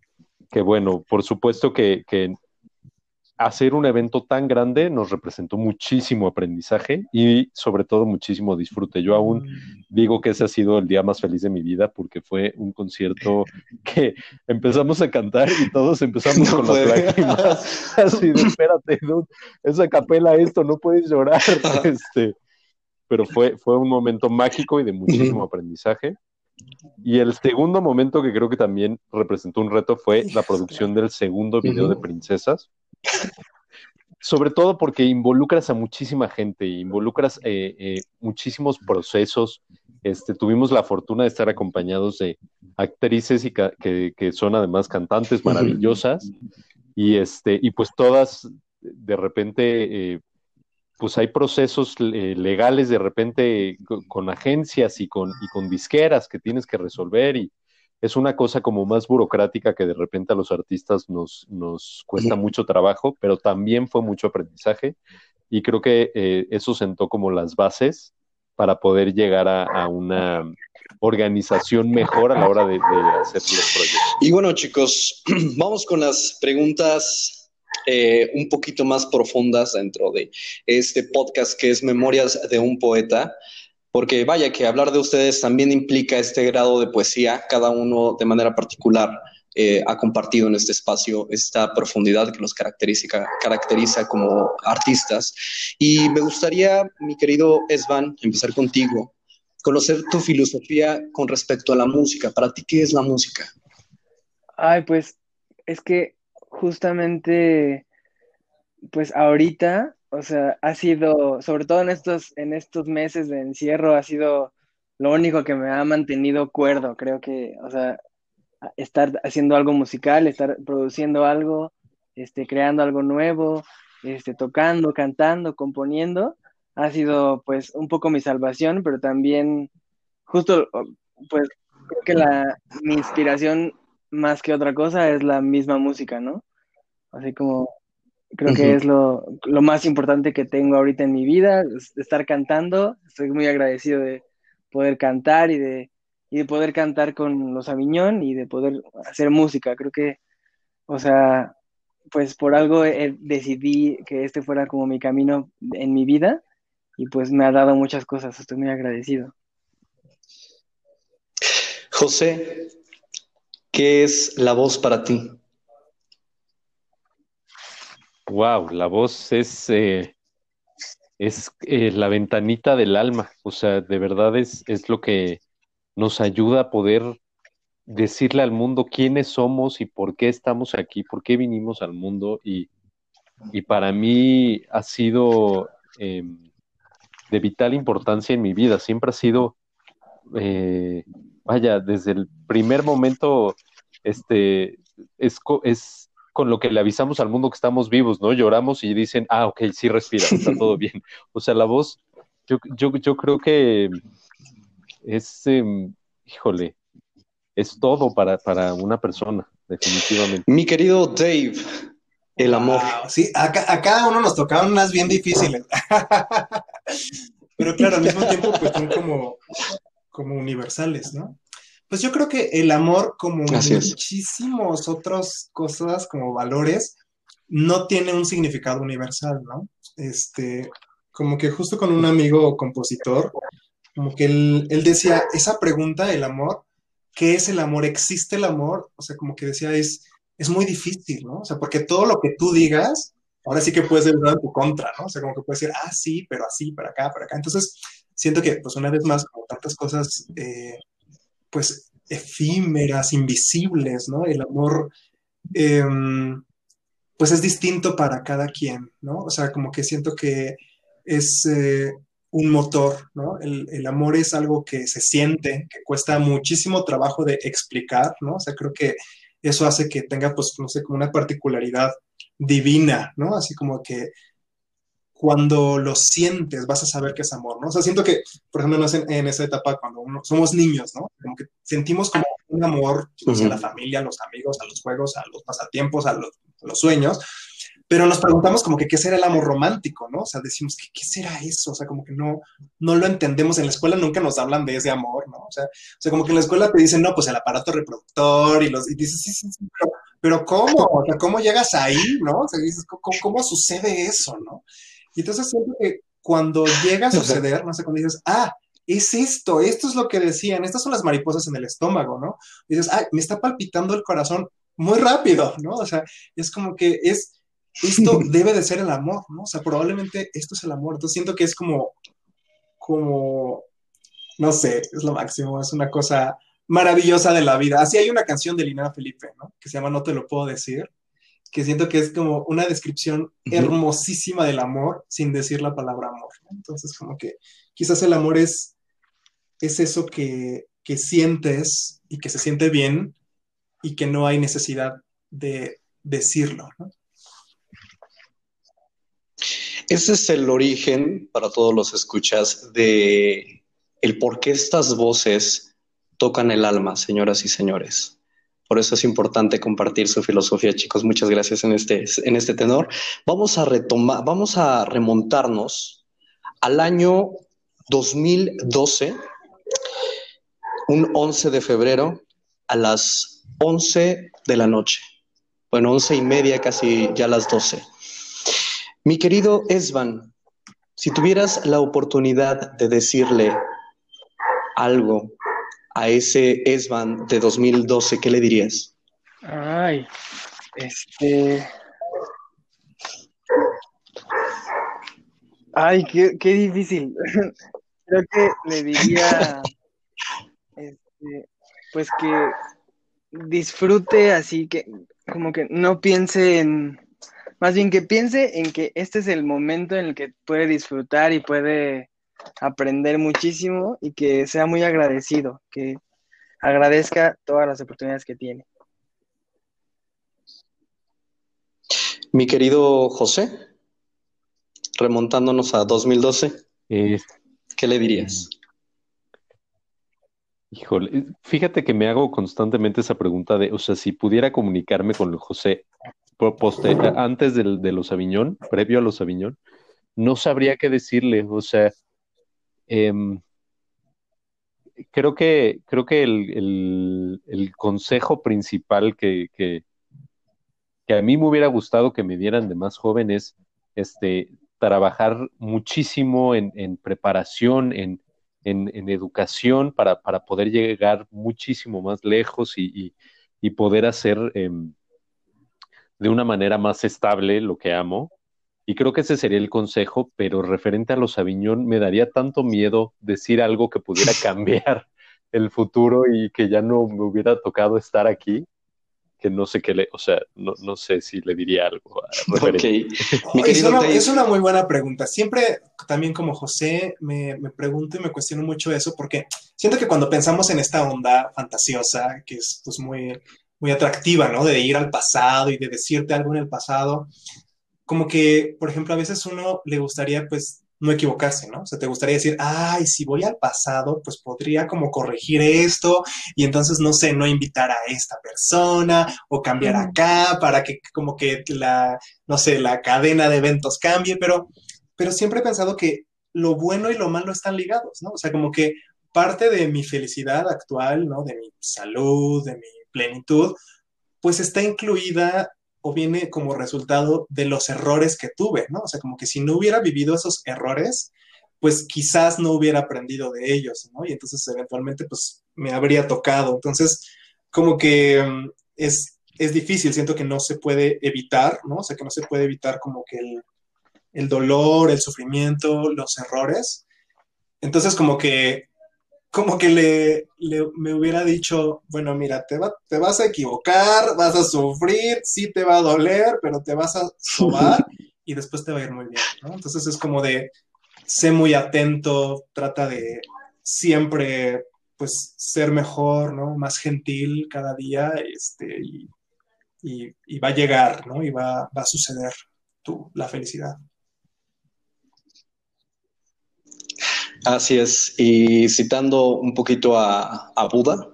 que bueno, por supuesto que hacer un evento tan grande nos representó muchísimo aprendizaje y sobre todo muchísimo disfrute. Yo aún digo que ese ha sido el día más feliz de mi vida porque fue un concierto que empezamos a cantar y todos empezamos No con puede. las lágrimas. Así de, espérate, dude, es a capela esto, no puedes llorar. Este, pero fue, fue un momento mágico y de muchísimo aprendizaje. Y el segundo momento que creo que también representó un reto fue la producción del segundo video de. Princesas. Sobre todo porque involucras a muchísima gente, involucras eh, eh, muchísimos procesos. Este, tuvimos la fortuna de estar acompañados de actrices y que, son además cantantes maravillosas y, este, pues todas de repente eh, pues hay procesos legales de repente co- con, agencias y con, y con disqueras que tienes que resolver y es una cosa como más burocrática que de repente a los artistas nos, nos cuesta mucho trabajo, pero también fue mucho aprendizaje. Y creo que eh, eso sentó como las bases para poder llegar a, a una organización mejor a la hora de, de hacer los proyectos. Y bueno, chicos, vamos con las preguntas eh, un poquito más profundas dentro de este podcast que es Memorias de un Poeta, porque vaya que hablar de ustedes también implica este grado de poesía, cada uno de manera particular. eh, ha compartido en este espacio esta profundidad que los caracteriza, caracteriza como artistas. Y me gustaría, mi querido Esvan, empezar contigo, conocer tu filosofía con respecto a la música. Para ti, ¿qué es la música? Ay, pues es que justamente, pues ahorita, o sea, ha sido, sobre todo en estos, en estos meses de encierro, ha sido lo único que me ha mantenido cuerdo. Creo que, o sea, estar haciendo algo musical, estar produciendo algo, este, creando algo nuevo, este, tocando, cantando, componiendo, ha sido pues un poco mi salvación, pero también justo, pues creo que la, mi inspiración más que otra cosa es la misma música, ¿no? Así como creo que es lo, lo más importante que tengo ahorita en mi vida, es estar cantando. Estoy muy agradecido de poder cantar y de, y de poder cantar con los Aviñón y de poder hacer música. Creo que O sea, pues por algo decidí que este fuera como mi camino en mi vida y pues me ha dado muchas cosas, estoy muy agradecido. José, ¿qué es la voz para ti? Wow, la voz es, eh, es eh, la ventanita del alma, o sea, de verdad es, es lo que nos ayuda a poder decirle al mundo quiénes somos y por qué estamos aquí, por qué vinimos al mundo. Y, para mí ha sido em, de vital importancia en mi vida, siempre ha sido, eh, vaya, desde el primer momento, este, es, es con lo que le avisamos al mundo que estamos vivos, ¿no? Lloramos y dicen, ah, ok, sí respira, está todo bien. O sea, la voz, yo, yo, yo creo que es, em, híjole, es todo para, para una persona, definitivamente. Mi querido Dave, el amor. sí, a, cada uno nos tocaban unas bien difíciles. Pero claro, al mismo tiempo, pues son como, como universales, ¿no? Pues yo creo que el amor, como muchísimos otras cosas, como valores, no tiene un significado universal, ¿no? Este, como que justo con un amigo compositor, como que él, él decía, esa pregunta, el amor, ¿qué es el amor? ¿Existe el amor? O sea, como que decía, es, es muy difícil, ¿no? O sea, porque todo lo que tú digas, ahora sí que puedes ser en tu contra, ¿no? O sea, como que puedes decir, ah, sí, pero así, para acá, para acá. Entonces, siento que, pues, una vez más, como tantas cosas, eh, pues, efímeras, invisibles, ¿no? El amor, em, pues, es distinto para cada quien, ¿no? O sea, como que siento que es... Eh, un motor, ¿no? El, amor es algo que se siente, que cuesta muchísimo trabajo de explicar, ¿no? O sea, creo que eso hace que tenga, pues, no sé, como una particularidad divina, ¿no? Así como que cuando lo sientes vas a saber que es amor, ¿no? O sea, siento que, por ejemplo, en, esa etapa cuando uno, somos niños, ¿no? Como que sentimos como un amor a la familia, a los amigos, a los juegos, a los pasatiempos, a los, a los sueños, pero nos preguntamos como que qué será el amor romántico, ¿no? O sea, decimos, ¿qué, qué será eso? O sea, como que no, no lo entendemos. En la escuela nunca nos hablan de ese amor, ¿no? O sea, o sea como que en la escuela te dicen, no, pues el aparato reproductor y los, y dices, sí, sí, sí, pero, ¿cómo? O sea, ¿cómo llegas ahí, no? O sea, dices, ¿cómo, cómo sucede eso, no? Y entonces siento que cuando llega a suceder, no sé, cuando dices, ah, es esto, esto es lo que decían, estas son las mariposas en el estómago, ¿no? Y dices, ah, me está palpitando el corazón muy rápido, ¿no? O sea, es como que es esto debe de ser el amor, ¿no? O sea, probablemente esto es el amor. Entonces siento que es como, como, no sé, es lo máximo, es una cosa maravillosa de la vida. Así hay una canción de Lina Felipe, ¿no? Que se llama No te lo puedo decir, que siento que es como una descripción hermosísima del amor sin decir la palabra amor. Entonces, como que quizás el amor es, es eso que, que sientes y que se siente bien y que no hay necesidad de decirlo, ¿no? Ese es el origen para todos los escuchas de el por qué estas voces tocan el alma, señoras y señores. Por eso es importante compartir su filosofía, chicos. Muchas gracias en este, en este tenor. Vamos a retomar, vamos a remontarnos al año 2012, un 11 de febrero, a las 11 de la noche. Bueno, once y media, casi ya las 12. Mi querido Esban, si tuvieras la oportunidad de decirle algo a ese Esban de 2012, ¿qué le dirías? Ay, este... Ay, qué, difícil. Creo que le diría, este, pues que disfrute así, que como que no piense en más bien que piense en que este es el momento en el que puede disfrutar y puede aprender muchísimo y que sea muy agradecido, que agradezca todas las oportunidades que tiene. Mi querido José, remontándonos a 2012, eh, ¿qué le dirías? Híjole, fíjate que me hago constantemente esa pregunta de, o sea, si pudiera comunicarme con José antes de los Aviñón, previo a los Aviñón, no sabría qué decirle. O sea, em, creo que, creo que el, consejo principal que, que a mí me hubiera gustado que me dieran de más jóvenes, este, trabajar muchísimo en, preparación, en, educación para, poder llegar muchísimo más lejos y, poder hacer em, de una manera más estable lo que amo. Y creo que ese sería el consejo, pero referente a los Aviñón, me daría tanto miedo decir algo que pudiera cambiar el futuro y que ya no me hubiera tocado estar aquí que no sé qué le, o sea, no, no sé si le diría algo. Okay. es, una, es, una, muy buena pregunta. Siempre, también como José, me, me, pregunto y me cuestiono mucho eso, porque siento que cuando pensamos en esta onda fantasiosa, que es pues muy, muy atractiva, ¿no? De ir al pasado y de decirte algo en el pasado, como que, por ejemplo, a veces uno le gustaría, pues, no equivocarse, ¿no? O sea, te gustaría decir, ay, si voy al pasado, pues podría como corregir esto y entonces, no sé, no invitar a esta persona o cambiar acá para que como que la, no sé, la cadena de eventos cambie, pero, pero siempre he pensado que lo bueno y lo malo están ligados, ¿no? O sea, como que parte de mi felicidad actual, ¿no? De mi salud, de mi plenitud, pues está incluida o viene como resultado de los errores que tuve, ¿no? O sea, como que si no hubiera vivido esos errores, pues quizás no hubiera aprendido de ellos, ¿no? Y entonces eventualmente pues me habría tocado. Entonces, como que mm, es, es difícil, siento que no se puede evitar, ¿no? O sea, que no se puede evitar como que el, el dolor, el sufrimiento, los errores. Entonces, como que como que le, me hubiera dicho, bueno, mira, te, va, te vas a equivocar, vas a sufrir, sí te va a doler, pero te vas a sobar y después te va a ir muy bien, ¿no? Entonces es como de, sé muy atento, trata de siempre, pues, ser mejor, ¿no? Más gentil cada día, este, y, va a llegar, ¿no? Y va, va a suceder tu, la felicidad. Así es, y citando un poquito a, Buda,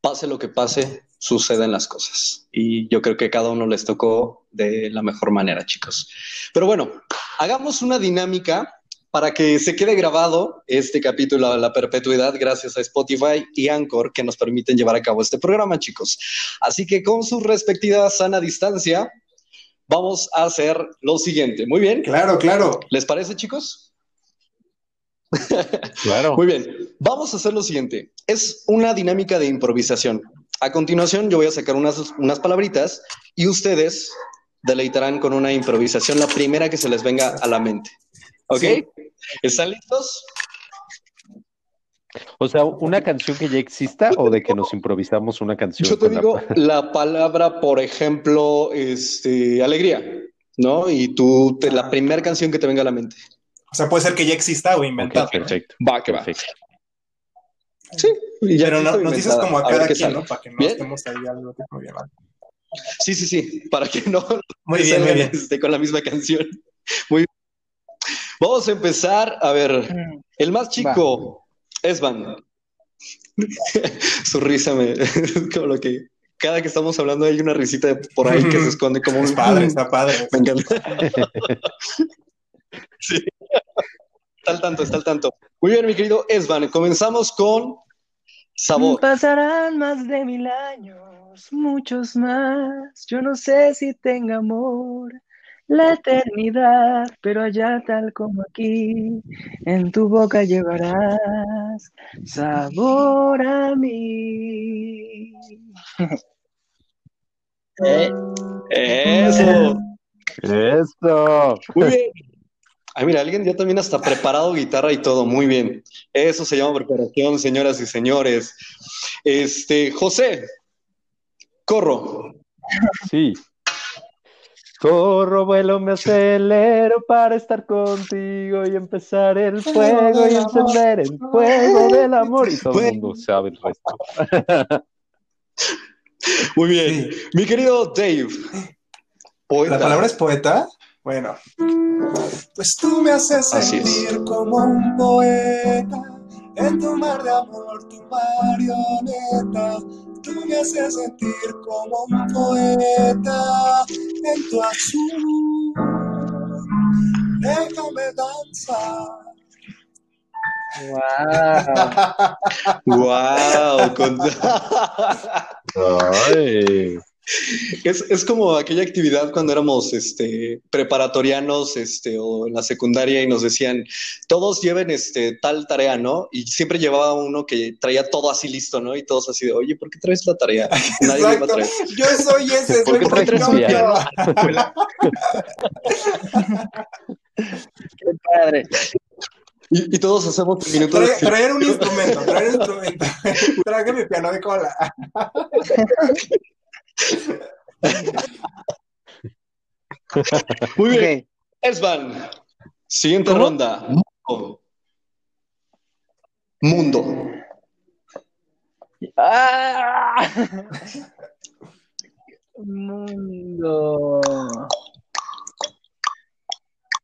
pase lo que pase, suceden las cosas. Y yo creo que cada uno les tocó de la mejor manera, chicos. Pero bueno, hagamos una dinámica para que se quede grabado este capítulo a la perpetuidad gracias a Spotify y Anchor que nos permiten llevar a cabo este programa, chicos. Así que con su respectiva sana distancia, vamos a hacer lo siguiente. Muy bien. Claro, claro. ¿Les parece, chicos? Claro. Muy bien. Vamos a hacer lo siguiente. Es una dinámica de improvisación. A continuación, yo voy a sacar unas, unas palabritas y ustedes deleitarán con una improvisación, la primera que se les venga a la mente. ¿Ok? ¿Están listos? O sea, ¿una canción que ya exista o de que nos improvisamos una canción? Yo te digo la... palabra, por ejemplo, este, alegría, ¿no? Y tú, la primera canción que te venga a la mente. O sea, puede ser que ya exista o inventado. perfecto. Va, que va. Sí, pero no, nos dices como a, cada quien, ¿no? Para que no estemos ahí algo muy bien. Sí, sí, sí, para que no muy bien, muy bien. Esté con la misma canción. Muy bien. Vamos a empezar. A ver, mm. el más chico, Esban. Su risa me. como lo que. Cada que estamos hablando hay una risita por ahí que se esconde como un. padre, está padre. Me encanta. Sí. Está al tanto, está al tanto. Muy bien, mi querido Esban, comenzamos con sabor. Pasarán más de mil años, muchos más. Yo no sé si tenga amor la eternidad, pero allá tal como aquí, en tu boca llevarás sabor a mí. Eh, eso. Eso. Muy bien. Ay, mira, alguien ya también hasta preparado guitarra y todo. Muy bien. Eso se llama preparación, señoras y señores. Este, José, corro. Sí. Corro, vuelo, me acelero para estar contigo y empezar el fuego y encender el fuego del amor. Y todo el mundo sabe el resto. Muy bien. Mi querido Dave. ¿La palabra es poeta? Bueno, pues tú me haces sentir como un poeta en tu mar de amor, tu marioneta. Tú me haces sentir como un poeta en tu azul. Déjame danzar. Wow. wow. Ay. Es, es, como aquella actividad cuando éramos este, preparatorianos este, o en la secundaria y nos decían, todos lleven este, tal tarea, ¿no? Y siempre llevaba uno que traía todo así listo, ¿no? Y todos así de, oye, ¿por qué traes la tarea? Nadie Exacto. Va a traer. Yo soy ese, ¿Por qué traes Qué padre. Y, y, todos hacemos minutos. Traer, traer un instrumento, traer un instrumento. Traje mi piano de cola. Muy bien. Okay. Esban. Siguiente ¿Cómo? ronda. Mundo. Mundo. Ah. Mundo.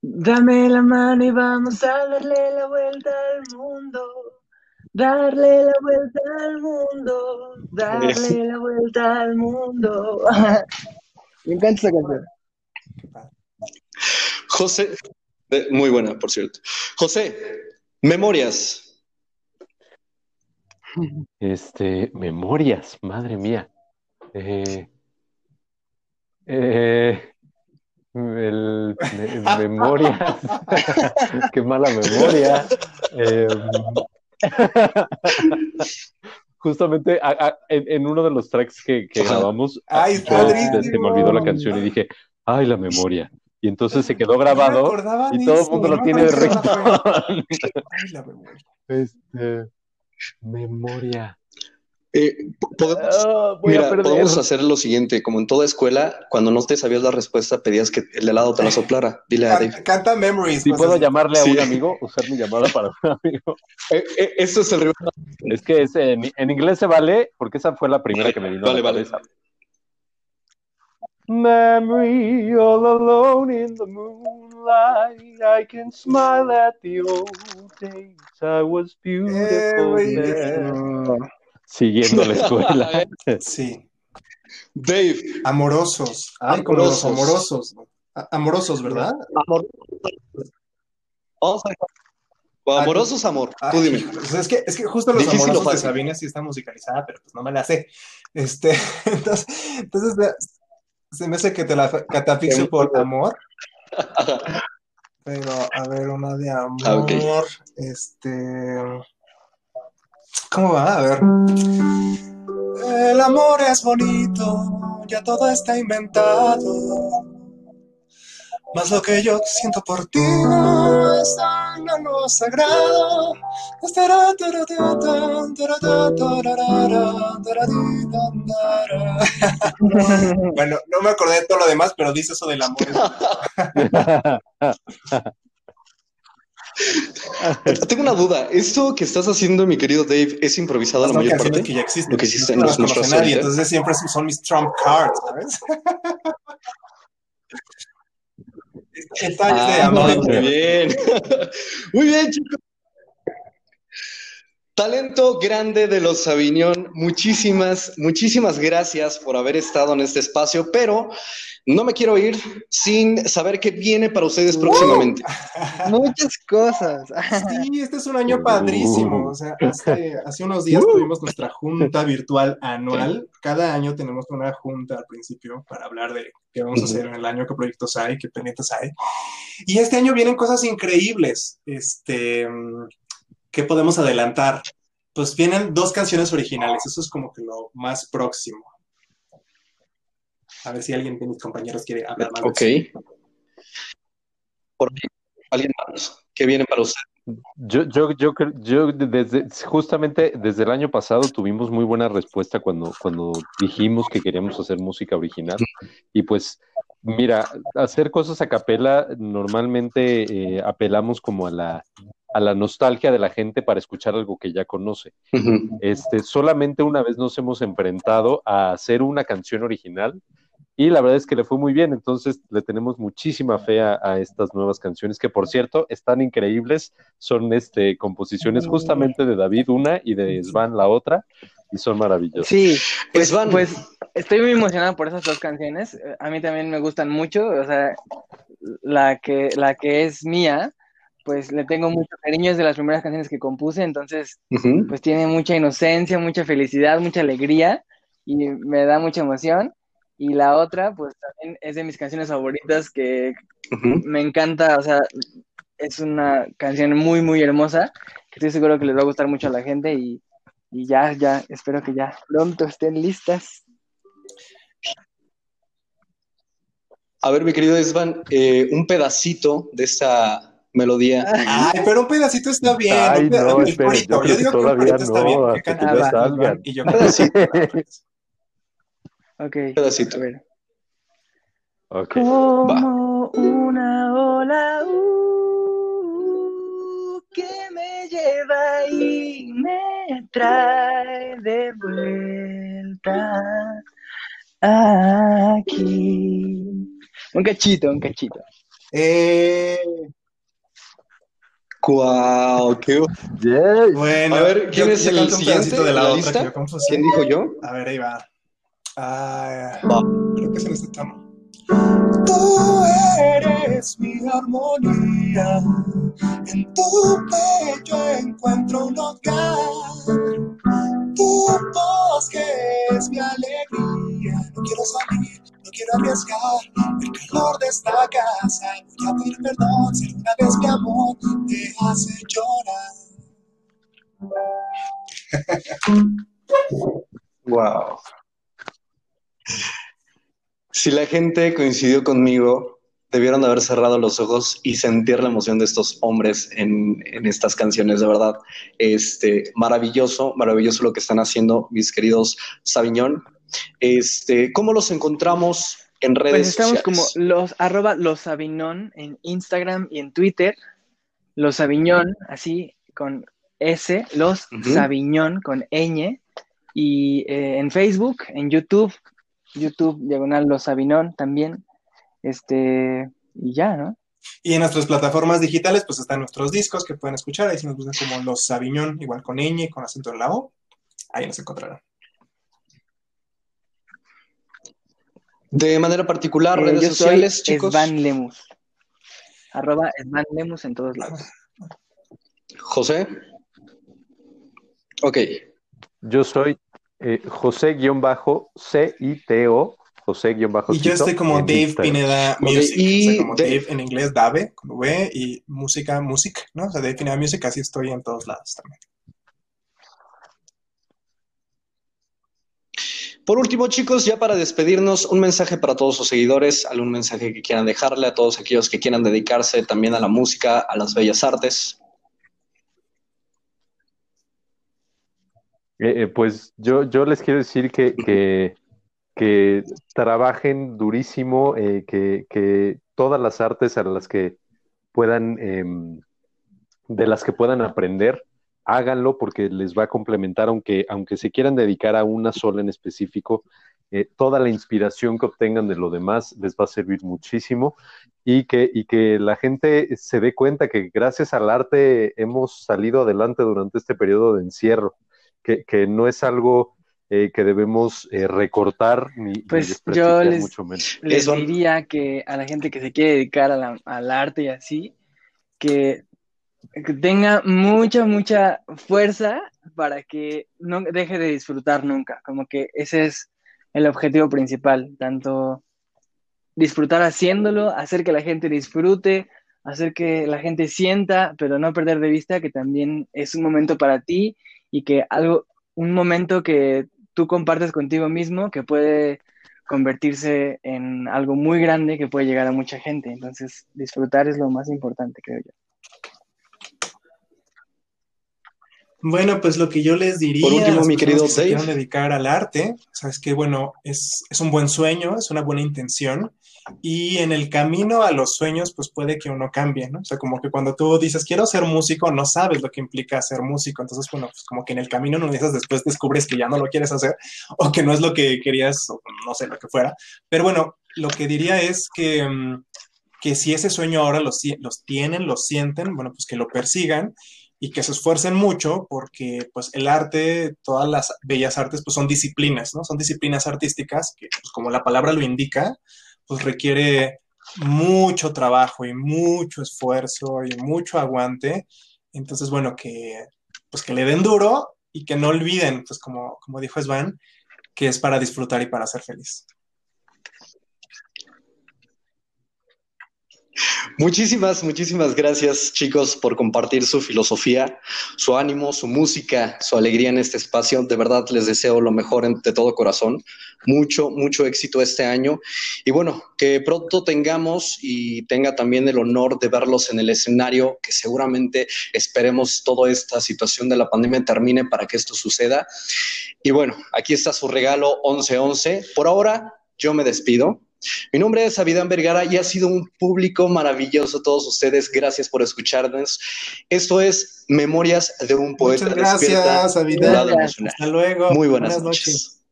Dame la mano y vamos a darle la vuelta al mundo. Darle la vuelta al mundo, darle la vuelta al mundo. Me encanta esa canción. José, muy buena, por cierto. José, memorias. Este, memorias, madre mía. Eh, eh, el, me, memorias. Qué mala memoria. Eh, Justamente a, a, en, en, uno de los tracks que, que grabamos, ay, yo, se me olvidó la canción y dije, ay, la memoria. Y entonces se quedó grabado y todo el mundo lo tiene de recto. ay, la memoria. Este, memoria. Eh, podemos, oh, mira, podemos hacer lo siguiente, como en toda escuela, cuando no te sabías la respuesta, pedías que el helado te la soplara. Dile a Dave. Canta Memories. Si puedo llamarle a sí. un amigo, usar mi llamada para un amigo. Eh, eh, eso es el rival. Es que es, en, en, inglés se vale, porque esa fue la primera que me vino vale, a la vale. cabeza. Memory all alone in the moonlight, I can smile at the old days. I was beautiful siguiendo la escuela. sí. Dave. Amorosos. Ay, como los amorosos. Amorosos, ¿verdad? Amor. Vamos a Amorosos, amor. Ay, Tú dime. Pues es, que, es que justo los Difícil amorosos de Sabina sí está musicalizada, pero pues no me la sé. Este, entonces, entonces se me hace que te la catafixio por amor. Pero, a ver, una de amor. Ah, okay. Este. ¿Cómo va? A ver. El amor es bonito, ya todo está inventado. Más lo que yo siento por ti no es algo sagrado. bueno, no me acordé de todo lo demás, pero dice eso del amor. Tengo una duda. ¿Esto que estás haciendo, mi querido Dave, es improvisado a la mayor parte? que ya existen. Lo que existe no, no los nadie, entonces siempre son mis trump cards, ¿sabes? Detalles ah, de amor. Muy bien. Muy bien, chicos. Talento grande de los Sabiñón. Muchísimas, muchísimas gracias por haber estado en este espacio, pero no me quiero ir sin saber qué viene para ustedes próximamente. Uh, muchas cosas. Sí, este es un año padrísimo. O sea, hace, hace unos días uh. tuvimos nuestra junta virtual anual. Cada año tenemos una junta al principio para hablar de qué vamos a hacer en el año, qué proyectos hay, qué pendientes hay. Y este año vienen cosas increíbles. Este, ¿qué podemos adelantar? Pues vienen dos canciones originales. Eso es como que lo más próximo. A ver si alguien de mis compañeros quiere hablar más. Ok. De eso. ¿Por qué? ¿Alguien más? ¿Qué viene para usted? Yo, yo, yo, yo desde, justamente desde el año pasado tuvimos muy buena respuesta cuando, cuando dijimos que queríamos hacer música original. Y pues, mira, hacer cosas a capela normalmente eh, apelamos como a la, a la nostalgia de la gente para escuchar algo que ya conoce. Uh -huh. Este, solamente una vez nos hemos enfrentado a hacer una canción original y la verdad es que le fue muy bien, entonces le tenemos muchísima fe a, a, estas nuevas canciones, que por cierto están increíbles, son este, composiciones justamente de David una y de Svan la otra, y son maravillosas. Sí, pues, Svan. pues estoy muy emocionado por esas dos canciones, a mí también me gustan mucho, o sea, la que, la que es mía, pues le tengo mucho cariño, es de las primeras canciones que compuse, entonces uh -huh. pues tiene mucha inocencia, mucha felicidad, mucha alegría, y me da mucha emoción. Y la otra, pues también es de mis canciones favoritas que me encanta, o sea, es una canción muy, muy hermosa, que estoy seguro que les va a gustar mucho a la gente y, y ya, ya, espero que ya pronto estén listas. A ver, mi querido Esban, eh, un pedacito de esta melodía. Ay, pero un pedacito está bien. Ay, un pedacito, no, espere, yo creo Yo que digo que un está no, bien. Que hasta cante que ya Esban salgan. y yo pedacito. Ok, pedacito. a ver. Ok. Como una ola uh, que me lleva y me trae de vuelta aquí. Un cachito, un cachito. Eh, Guau, qué... Yes. bueno, A ver, ¿quién yo- es el siguiente de la, la otra lista? ¿Quién dijo yo? A ver, ahí va. Ah, creo que es en este. Tú eres mi armonía, en tu pecho encuentro un hogar. Tu voz que es mi alegría, no quiero salir, no quiero arriesgar el calor de esta casa. Voy a pedir perdón si alguna vez mi amor te hace llorar. Wow. Si la gente coincidió conmigo, debieron de haber cerrado los ojos y sentir la emoción de estos hombres en, en estas canciones, de verdad. Este, maravilloso, maravilloso lo que están haciendo mis queridos Sabiñón. Este, ¿cómo los encontramos en redes Pues estamos sociales? como los arroba los Aviñón en Instagram y en Twitter. Los Aviñón, así con S, los Ujú. Sabiñón con ñ. Y eh, en Facebook, en YouTube, YouTube diagonal los Aviñón también. Este, y ya, ¿no? Y en nuestras plataformas digitales, pues están nuestros discos que pueden escuchar. Ahí si nos buscan como Los Sabiñón, igual con ñ, con acento en la O. Ahí nos encontrarán. De manera particular, Eh, redes yo soy sociales, chicos. Svan Lemus. Arroba Svan Lemus en todos lados. José. Ok. Yo soy eh, José-C-I-T-O, José-Cito. Y yo estoy como Dave Instagram. Pineda Music. y como Dave- Dave en inglés, Dave, con V, y música, music, ¿no? O sea, Dave Pineda Music, así estoy en todos lados también. Por último, chicos, ya para despedirnos, un mensaje para todos sus seguidores, algún mensaje que quieran dejarle a todos aquellos que quieran dedicarse también a la música, a las bellas artes. Eh, eh, pues yo, yo les quiero decir que, que, trabajen durísimo, eh, que, que todas las artes a las que puedan, em, de las que puedan aprender, háganlo porque les va a complementar, aunque, aunque se quieran dedicar a una sola en específico, eh, toda la inspiración que obtengan de lo demás les va a servir muchísimo y que, y que la gente se dé cuenta que gracias al arte hemos salido adelante durante este periodo de encierro, que, que no es algo eh, que debemos eh, recortar ni, ni Pues desprestigiar, yo les- mucho menos. Les Eso. diría que a la gente que se quiere dedicar a la- al arte y así, que, que tenga mucha, mucha fuerza para que no deje de disfrutar nunca. Como que ese es el objetivo principal, tanto disfrutar haciéndolo, hacer que la gente disfrute, hacer que la gente sienta, pero no perder de vista que también es un momento para ti y que algo, un momento que tú compartes contigo mismo que puede convertirse en algo muy grande que puede llegar a mucha gente. Entonces, disfrutar es lo más importante, creo yo. Bueno, pues lo que yo les diría Por último, mi personas querido Dave. quieran dedicar al arte, o sea, es que bueno, es, es un buen sueño, es una buena intención, y en el camino a los sueños, pues puede que uno cambie, ¿no? O sea, como que cuando tú dices, quiero ser músico, no sabes lo que implica ser músico, entonces, bueno, pues como que en el camino no dices, después descubres que ya no lo quieres hacer, o que no es lo que querías, o no sé, lo que fuera. Pero bueno, lo que diría es que, mm, que si ese sueño ahora los, los tienen, lo sienten, bueno, pues que lo persigan y que se esfuercen mucho porque pues el arte, todas las bellas artes pues son disciplinas, ¿no? Son disciplinas artísticas que pues como la palabra lo indica, pues requiere mucho trabajo y mucho esfuerzo y mucho aguante. Entonces, bueno, que pues que le den duro y que no olviden, pues como, como dijo Svan, que es para disfrutar y para ser feliz. Muchísimas, muchísimas gracias chicos por compartir su filosofía, su ánimo, su música, su alegría en este espacio. De verdad les deseo lo mejor de todo corazón. Mucho, mucho éxito este año. Y bueno, que pronto tengamos y tenga también el honor de verlos en el escenario, que seguramente esperemos toda esta situación de la pandemia termine para que esto suceda. Y bueno, aquí está su regalo 1111. Por ahora, yo me despido. Mi nombre es Abidán Vergara y ha sido un público maravilloso todos ustedes. Gracias por escucharnos. Esto es Memorias de un Poeta. Muchas gracias, Abidán. Hasta luego. Muy buenas, noches.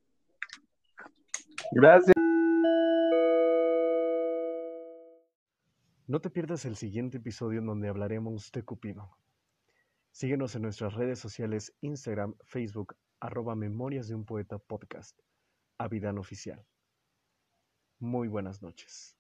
Gracias. No te pierdas el siguiente episodio en donde hablaremos de Cupido. Síguenos en nuestras redes sociales Instagram, Facebook, arroba Memorias de un Poeta Podcast. Abidán Oficial. Muy buenas noches.